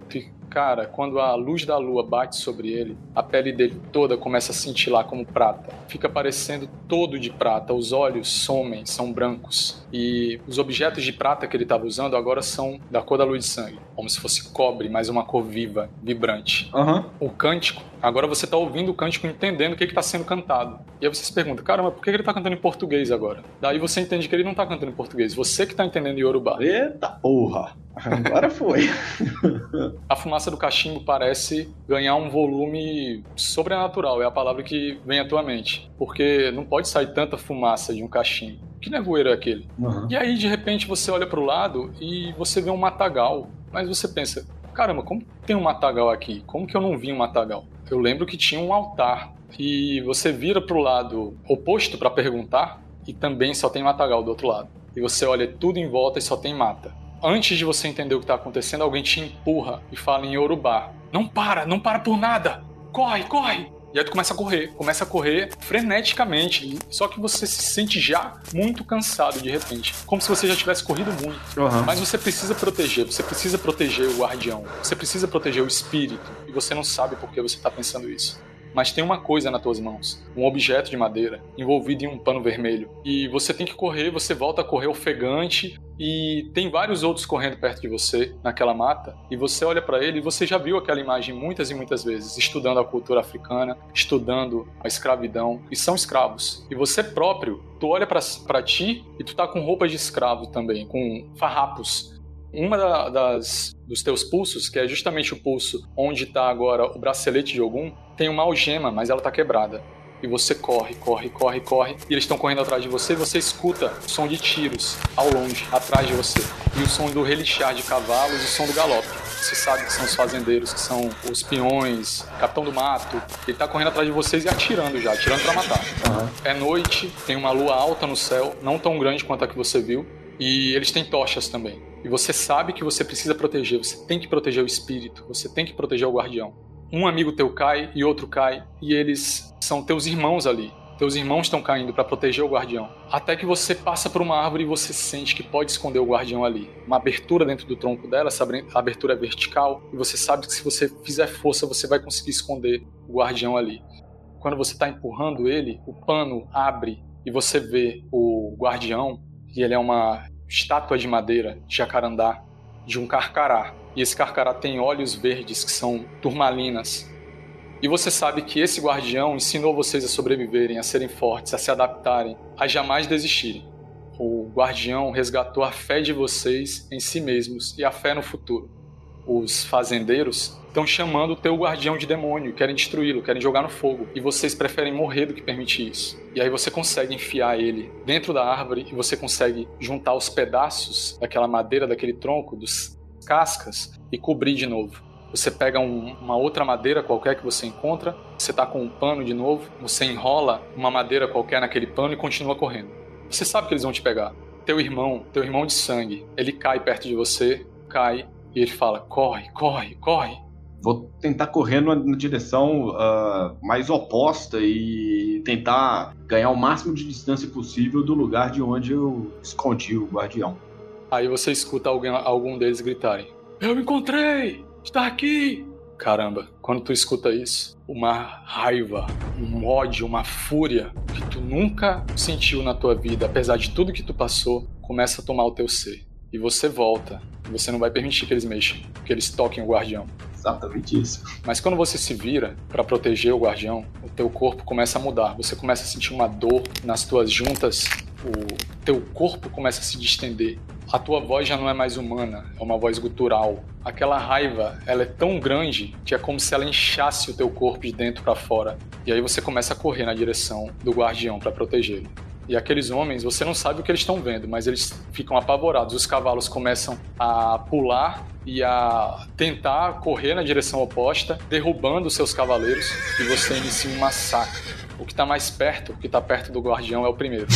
Cara, quando a luz da lua bate sobre ele, a pele dele toda começa a cintilar como prata. Fica parecendo todo de prata, os olhos somem, são brancos. E os objetos de prata que ele estava usando agora são da cor da luz de sangue, como se fosse cobre, mas uma cor viva, vibrante Aham. o cântico, agora você está ouvindo o cântico entendendo o que está sendo cantado. E aí você se pergunta, cara, mas por que ele está cantando em português agora? Daí você entende que ele não está cantando em português, você que está entendendo em Yorubá. Eita porra! Agora foi. A fumaça do cachimbo parece ganhar um volume sobrenatural, é a palavra que vem à tua mente. Porque não pode sair tanta fumaça de um cachimbo. Que nevoeiro é aquele? Aham. E aí, de repente, você olha para o lado e você vê um matagal. Mas você pensa, caramba, como tem um matagal aqui? Como que eu não vi um matagal? Eu lembro que tinha um altar. E você vira para o lado oposto para perguntar e também só tem matagal do outro lado. E você olha tudo em volta e só tem mata. Antes de você entender o que está acontecendo, alguém te empurra e fala em Yorubá: Não para, não para por nada! Corre, corre! E aí tu começa a correr, começa a correr freneticamente, só que você se sente já muito cansado de repente, como se você já tivesse corrido muito. Aham. Mas você precisa proteger, você precisa proteger o guardião, você precisa proteger o espírito, e você não sabe por que você está pensando isso. Mas tem uma coisa nas tuas mãos, um objeto de madeira envolvido em um pano vermelho. E você tem que correr, você volta a correr ofegante e tem vários outros correndo perto de você naquela mata. E você olha para ele e você já viu aquela imagem muitas e muitas vezes, estudando a cultura africana, estudando a escravidão e são escravos. E você próprio, tu olha para ti e tu tá com roupa de escravo também, com farrapos uma da- das dos teus pulsos, que é justamente o pulso onde está agora o bracelete de Ogum, tem uma algema, mas ela está quebrada. E você corre, corre, corre, corre, e eles estão correndo atrás de você, e você escuta o som de tiros ao longe, atrás de você. E o som do relixar de cavalos e o som do galope. Você sabe que são os fazendeiros, que são os peões, capitão do mato. Ele tá correndo atrás de vocês e atirando já, atirando para matar. É noite, tem uma lua alta no céu, não tão grande quanto a que você viu, e eles têm tochas também. E você sabe que você precisa proteger, você tem que proteger o espírito, você tem que proteger o guardião. Um amigo teu cai e outro cai, e eles são teus irmãos ali. Teus irmãos estão caindo para proteger o guardião. Até que você passa por uma árvore e você sente que pode esconder o guardião ali. Uma abertura dentro do tronco dela, essa abertura é vertical, e você sabe que se você fizer força, você vai conseguir esconder o guardião ali. Quando você está empurrando ele, o pano abre e você vê o guardião, e ele é uma estátua de madeira, de jacarandá, de um carcará. E esse carcará tem olhos verdes que são turmalinas. E você sabe que esse guardião ensinou vocês a sobreviverem, a serem fortes, a se adaptarem, a jamais desistirem. O guardião resgatou a fé de vocês em si mesmos e a fé no futuro. Os fazendeiros estão chamando o teu guardião de demônio, querem destruí-lo, querem jogar no fogo, e vocês preferem morrer do que permitir isso. E aí você consegue enfiar ele dentro da árvore e você consegue juntar os pedaços daquela madeira, daquele tronco, dos cascas e cobrir de novo. Você pega um, uma outra madeira qualquer que você encontra, você tá com um pano de novo, você enrola uma madeira qualquer naquele pano e continua correndo. Você sabe que eles vão te pegar. Teu irmão, teu irmão de sangue, ele cai perto de você, cai e ele fala: corre, corre, corre. Vou tentar correr na direção uh, mais oposta e tentar ganhar o máximo de distância possível do lugar de onde eu escondi o guardião. Aí você escuta alguém, algum deles gritarem: Eu encontrei! Está aqui! Caramba, quando tu escuta isso, uma raiva, um ódio, uma fúria que tu nunca sentiu na tua vida, apesar de tudo que tu passou, começa a tomar o teu ser. E você volta. Você não vai permitir que eles mexam, que eles toquem o guardião. Exatamente isso. Mas quando você se vira para proteger o guardião, o teu corpo começa a mudar. Você começa a sentir uma dor nas tuas juntas, o teu corpo começa a se distender a tua voz já não é mais humana, é uma voz gutural. Aquela raiva, ela é tão grande que é como se ela inchasse o teu corpo de dentro para fora. E aí você começa a correr na direção do guardião para protegê-lo. E aqueles homens, você não sabe o que eles estão vendo, mas eles ficam apavorados. Os cavalos começam a pular e a tentar correr na direção oposta, derrubando seus cavaleiros, e você inicia um massacre. O que está mais perto, o que está perto do guardião é o primeiro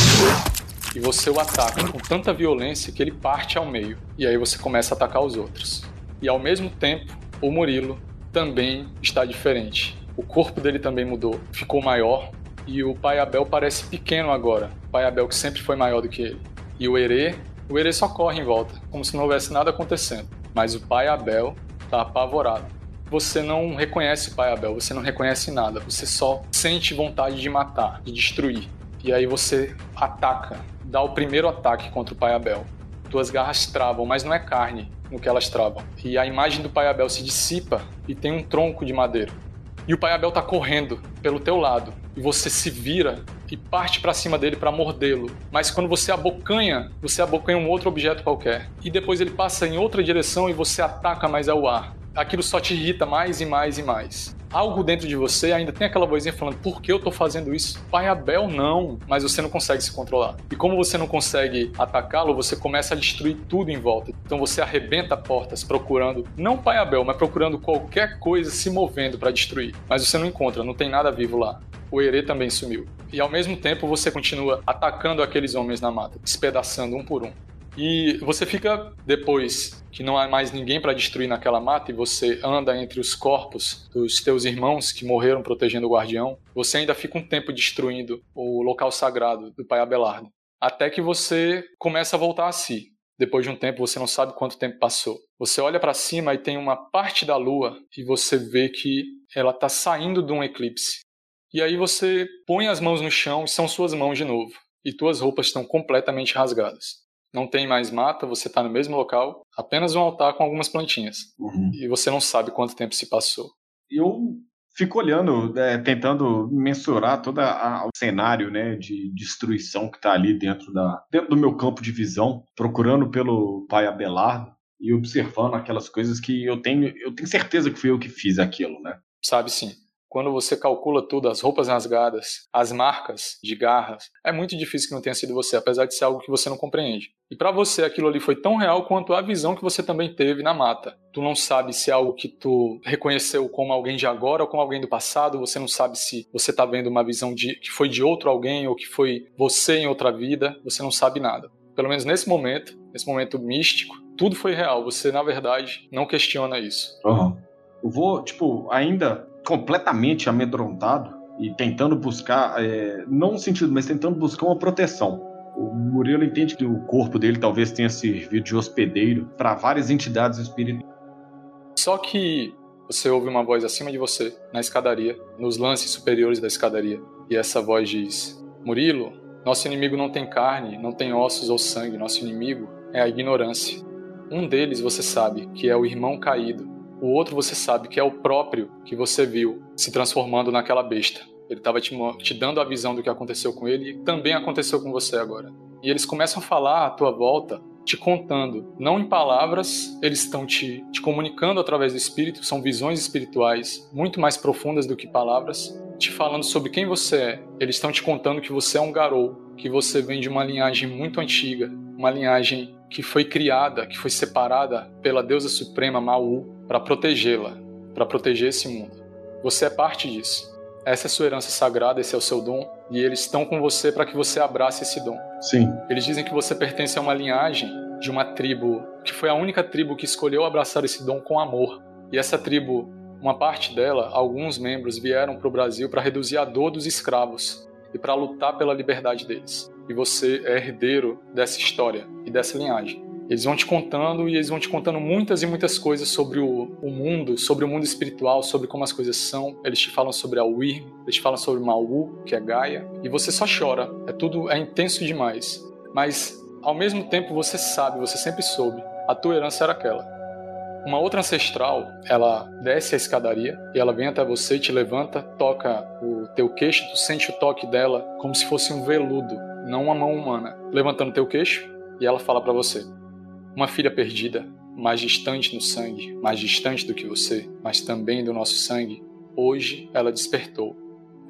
e você o ataca com tanta violência que ele parte ao meio. E aí você começa a atacar os outros. E ao mesmo tempo, o Murilo também está diferente. O corpo dele também mudou, ficou maior e o pai Abel parece pequeno agora. O pai Abel que sempre foi maior do que ele. E o Herê, o Herê só corre em volta, como se não houvesse nada acontecendo. Mas o pai Abel está apavorado. Você não reconhece o pai Abel, você não reconhece nada, você só sente vontade de matar, de destruir. E aí você ataca dá o primeiro ataque contra o pai Abel. Tuas garras travam, mas não é carne no que elas travam. E a imagem do pai Abel se dissipa e tem um tronco de madeira. E o pai Abel tá correndo pelo teu lado e você se vira e parte para cima dele para mordê-lo. Mas quando você abocanha, você abocanha um outro objeto qualquer. E depois ele passa em outra direção e você ataca mais ao ar. Aquilo só te irrita mais e mais e mais algo dentro de você ainda tem aquela vozinha falando: por que eu tô fazendo isso? Pai Abel, não. Mas você não consegue se controlar. E como você não consegue atacá-lo, você começa a destruir tudo em volta. Então você arrebenta portas procurando, não Pai Abel, mas procurando qualquer coisa se movendo para destruir. Mas você não encontra, não tem nada vivo lá. O Herê também sumiu. E ao mesmo tempo você continua atacando aqueles homens na mata, despedaçando um por um. E você fica depois que não há mais ninguém para destruir naquela mata e você anda entre os corpos dos teus irmãos que morreram protegendo o guardião, você ainda fica um tempo destruindo o local sagrado do pai Abelardo. Até que você começa a voltar a si. Depois de um tempo, você não sabe quanto tempo passou. Você olha para cima e tem uma parte da lua e você vê que ela está saindo de um eclipse. E aí você põe as mãos no chão e são suas mãos de novo. E tuas roupas estão completamente rasgadas não tem mais mata, você está no mesmo local, apenas um altar com algumas plantinhas. Uhum. E você não sabe quanto tempo se passou. Eu fico olhando, é, tentando mensurar todo o cenário né, de destruição que está ali dentro, da, dentro do meu campo de visão, procurando pelo pai Abelardo e observando aquelas coisas que eu tenho, eu tenho certeza que fui eu que fiz aquilo, né? Sabe sim quando você calcula tudo, as roupas rasgadas, as marcas de garras, é muito difícil que não tenha sido você, apesar de ser algo que você não compreende. E para você aquilo ali foi tão real quanto a visão que você também teve na mata. Tu não sabe se é algo que tu reconheceu como alguém de agora ou como alguém do passado, você não sabe se você tá vendo uma visão de que foi de outro alguém ou que foi você em outra vida, você não sabe nada. Pelo menos nesse momento, nesse momento místico, tudo foi real. Você, na verdade, não questiona isso. Uhum. Eu vou, tipo, ainda completamente amedrontado e tentando buscar, é, não no sentido, mas tentando buscar uma proteção. O Murilo entende que o corpo dele talvez tenha servido de hospedeiro para várias entidades espirituais. Só que você ouve uma voz acima de você, na escadaria, nos lances superiores da escadaria. E essa voz diz: Murilo, nosso inimigo não tem carne, não tem ossos ou sangue, nosso inimigo é a ignorância. Um deles você sabe que é o irmão caído O outro você sabe que é o próprio que você viu se transformando naquela besta. Ele estava te, te, dando a visão do que aconteceu com ele e também aconteceu com você agora. E eles começam a falar à tua volta, te contando, não em palavras, eles estão te, te comunicando através do espírito, são visões espirituais muito mais profundas do que palavras, te falando sobre quem você é. Eles estão te contando que você é um garou, que você vem de uma linhagem muito antiga, uma linhagem que foi criada, que foi separada pela deusa suprema Maú para protegê-la, para proteger esse mundo. Você é parte disso. Essa é a sua herança sagrada, esse é o seu dom, e eles estão com você para que você abrace esse dom. Sim. Eles dizem que você pertence a uma linhagem de uma tribo que foi a única tribo que escolheu abraçar esse dom com amor. E essa tribo, uma parte dela, alguns membros vieram para o Brasil para reduzir a dor dos escravos e para lutar pela liberdade deles. E você é herdeiro dessa história e dessa linhagem. Eles vão te contando e eles vão te contando muitas e muitas coisas sobre o, o mundo, sobre o mundo espiritual, sobre como as coisas são. Eles te falam sobre a Wyrm, eles te falam sobre Maú, que é Gaia, e você só chora. É tudo é intenso demais. Mas ao mesmo tempo você sabe, você sempre soube, a tua herança era aquela. Uma outra ancestral, ela desce a escadaria e ela vem até você te levanta, toca o teu queixo, tu sente o toque dela como se fosse um veludo, não uma mão humana, levantando teu queixo e ela fala para você: uma filha perdida, mais distante no sangue, mais distante do que você, mas também do nosso sangue, hoje ela despertou.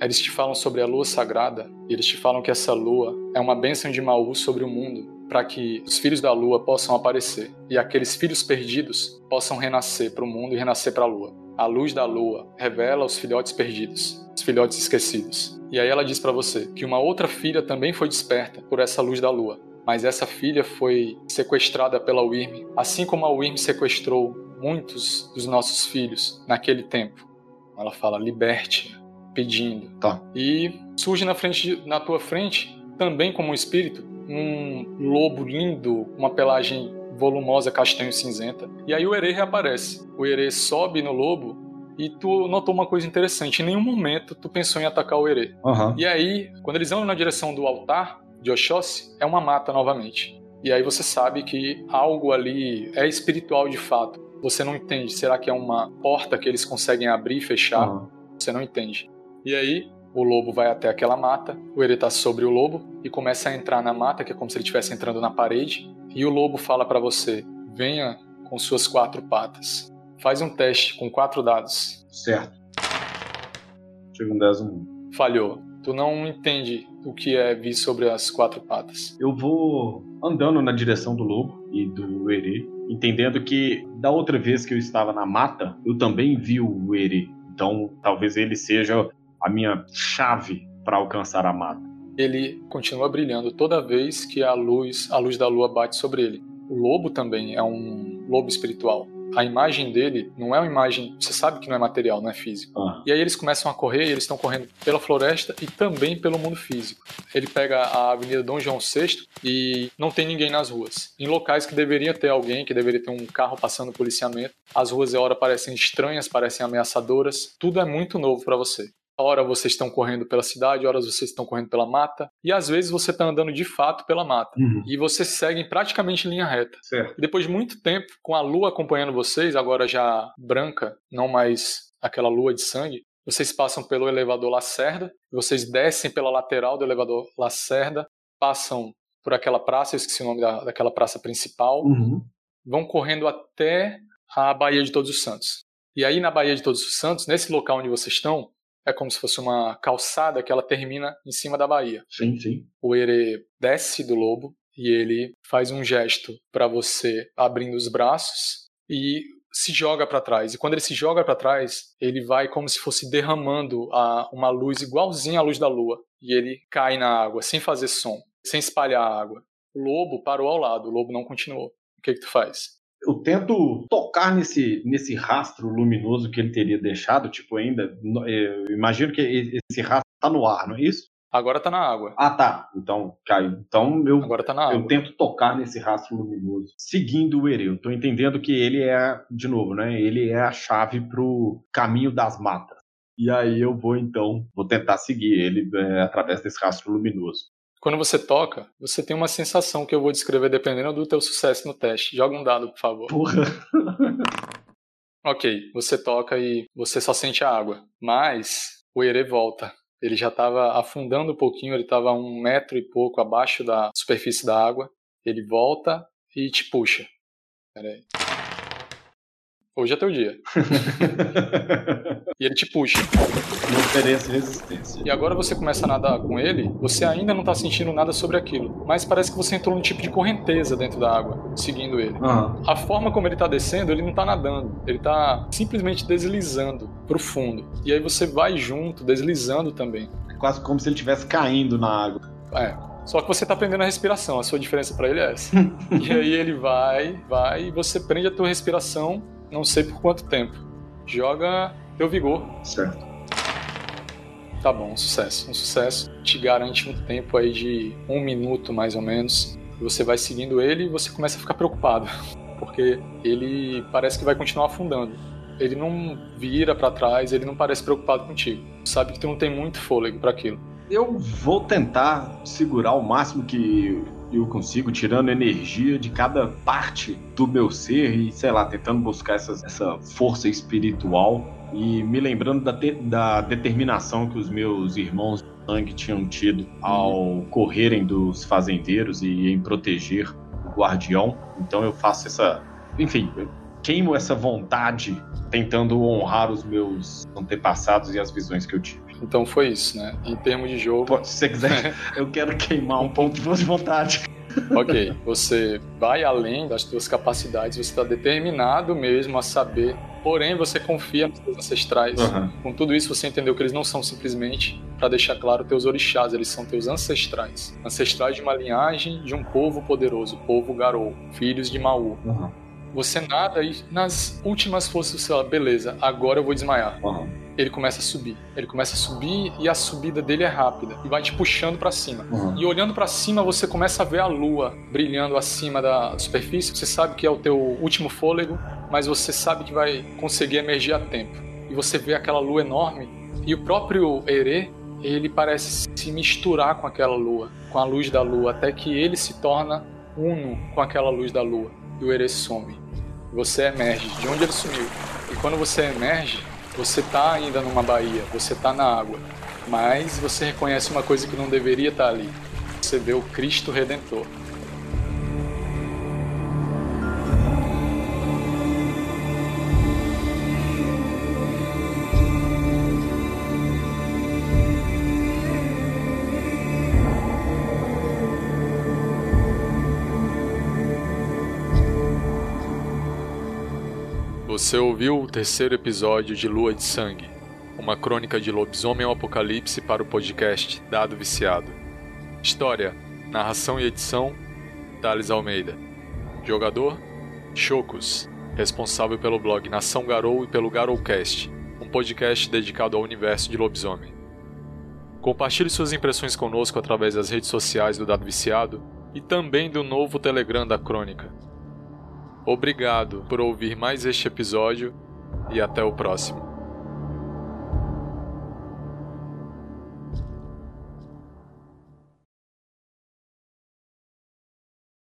Eles te falam sobre a lua sagrada e eles te falam que essa lua é uma bênção de Maú sobre o mundo, para que os filhos da lua possam aparecer e aqueles filhos perdidos possam renascer para o mundo e renascer para a lua. A luz da lua revela os filhotes perdidos, os filhotes esquecidos. E aí ela diz para você que uma outra filha também foi desperta por essa luz da lua, mas essa filha foi sequestrada pela Wyrm, assim como a Wyrm sequestrou muitos dos nossos filhos naquele tempo. Ela fala: liberte, pedindo. Tá. E surge na frente, na tua frente, também como um espírito, um lobo lindo, uma pelagem volumosa castanho cinzenta. E aí o Ere reaparece. O Ere sobe no lobo e tu notou uma coisa interessante. Em nenhum momento tu pensou em atacar o Ere. Uhum. E aí, quando eles vão na direção do altar, de Oxóssi é uma mata novamente. E aí você sabe que algo ali é espiritual de fato. Você não entende. Será que é uma porta que eles conseguem abrir e fechar? Uhum. Você não entende. E aí o lobo vai até aquela mata, o Ere tá sobre o lobo e começa a entrar na mata, que é como se ele estivesse entrando na parede. E o lobo fala para você: venha com suas quatro patas. Faz um teste com quatro dados. Certo. Chega um 10 um. Falhou. Tu não entende o que é vir sobre as quatro patas. Eu vou andando na direção do lobo e do Ere, entendendo que da outra vez que eu estava na mata, eu também vi o Ere. Então, talvez ele seja a minha chave para alcançar a mata. Ele continua brilhando toda vez que a luz, a luz da lua bate sobre ele. O lobo também é um lobo espiritual a imagem dele não é uma imagem, você sabe que não é material, não é físico. Ah. E aí eles começam a correr, e eles estão correndo pela floresta e também pelo mundo físico. Ele pega a Avenida Dom João VI e não tem ninguém nas ruas. Em locais que deveria ter alguém, que deveria ter um carro passando policiamento, as ruas e hora parecem estranhas, parecem ameaçadoras. Tudo é muito novo para você. Ora vocês estão correndo pela cidade, ora vocês estão correndo pela mata, e às vezes você está andando de fato pela mata. Uhum. E vocês seguem praticamente em linha reta. Certo. E depois de muito tempo, com a lua acompanhando vocês, agora já branca, não mais aquela lua de sangue, vocês passam pelo elevador Lacerda, vocês descem pela lateral do elevador Lacerda, passam por aquela praça, eu esqueci o nome da, daquela praça principal, Uhum. vão correndo até a Baía de Todos os Santos. E aí na Baía de Todos os Santos, nesse local onde vocês estão, é como se fosse uma calçada que ela termina em cima da baía. Sim, sim. O Ere desce do lobo e ele faz um gesto para você abrindo os braços e se joga para trás. E quando ele se joga para trás, ele vai como se fosse derramando a, uma luz igualzinha à luz da lua. E ele cai na água sem fazer som, sem espalhar a água. O lobo parou ao llado, o lobo não continuou. O que, que tu faz? Eu tento tocar nesse, nesse rastro luminoso que ele teria deixado, tipo, ainda. Eu imagino que esse rastro tá no ar, não é isso? Agora tá na água. Ah, tá. Então, caiu. Então eu, Agora tá na eu água. tento tocar nesse rastro luminoso, seguindo o Ere. Eu tô entendendo que ele é, de novo, né? Ele é a chave pro caminho das matas. E aí eu vou, então, vou tentar seguir ele é, através desse rastro luminoso. Quando você toca, você tem uma sensação que eu vou descrever dependendo do teu sucesso no teste. Joga um dado, por favor. Porra. Ok, você toca e você só sente a água. Mas o Ere volta. Ele já estava afundando um pouquinho, ele estava um metro e pouco abaixo da superfície da água. Ele volta e te puxa. Pera aí. Hoje é teu dia. e ele te puxa. Não oferece resistência. E agora você começa a nadar com ele, você ainda não tá sentindo nada sobre aquilo. Mas parece que você entrou num tipo de correnteza dentro da água, seguindo ele. Aham. A forma como ele tá descendo, ele não tá nadando. Ele tá simplesmente deslizando pro fundo. E aí você vai junto, deslizando também. É quase como se ele estivesse caindo na água. É. Só que você tá prendendo a respiração. A sua diferença pra ele é essa. e aí ele vai, vai, e você prende a tua respiração, não sei por quanto tempo. Joga teu vigor. Certo. Tá bom, um sucesso. Um sucesso te garante um tempo aí de um minuto mais ou menos. Você vai seguindo ele e você começa a ficar preocupado, porque ele parece que vai continuar afundando. Ele não vira pra trás, ele não parece preocupado contigo. Sabe que tu não tem muito fôlego para aquilo. Eu vou tentar segurar o máximo que eu consigo, tirando energia de cada parte do meu ser e, sei lá, tentando buscar essas- essa força espiritual e me lembrando da, te- da determinação que os meus irmãos sangue tinham tido ao correrem dos fazendeiros e em proteger o guardião. Então eu faço essa. Enfim, eu queimo essa vontade tentando honrar os meus antepassados e as visões que eu tive. Então foi isso, né? Em termos de jogo, Pô, Se você quiser, eu quero queimar um ponto de de vontade. ok, você vai além das suas capacidades, você está determinado mesmo a saber, porém você confia nos seus ancestrais. Aham. Com tudo isso, você entendeu que eles não são simplesmente, para deixar claro, teus orixás, eles são teus ancestrais. Ancestrais de uma linhagem de um povo poderoso, o povo Garou, filhos de Maú. Aham. Você nada e nas últimas forças você fala, beleza, agora eu vou desmaiar. Aham. Ele começa a subir. Ele começa a subir e a subida dele é rápida e vai te puxando para cima. Uhum. E olhando para cima, você começa a ver a lua brilhando acima da superfície. Você sabe que é o teu último fôlego, mas você sabe que vai conseguir emergir a tempo. E você vê aquela lua enorme e o próprio Ere, ele parece se misturar com aquela lua, com a luz da lua, até que ele se torna uno com aquela luz da lua. E o Ere some. Você emerge de onde ele sumiu. E quando você emerge, você tá ainda numa baía, você tá na água, mas você reconhece uma coisa que não deveria estar ali. Você vê o Cristo Redentor. Você ouviu o terceiro episódio de Lua de Sangue, uma crônica de lobisomem ao apocalipse para o podcast Dado Viciado. História, narração e edição, Thales Almeida. Jogador, Chocos, responsável pelo blog Nação Garou e pelo Garoucast, um podcast dedicado ao universo de lobisomem. Compartilhe suas impressões conosco através das redes sociais do Dado Viciado e também do novo Telegram da Crônica. Obrigado por ouvir mais este episódio e até o próximo.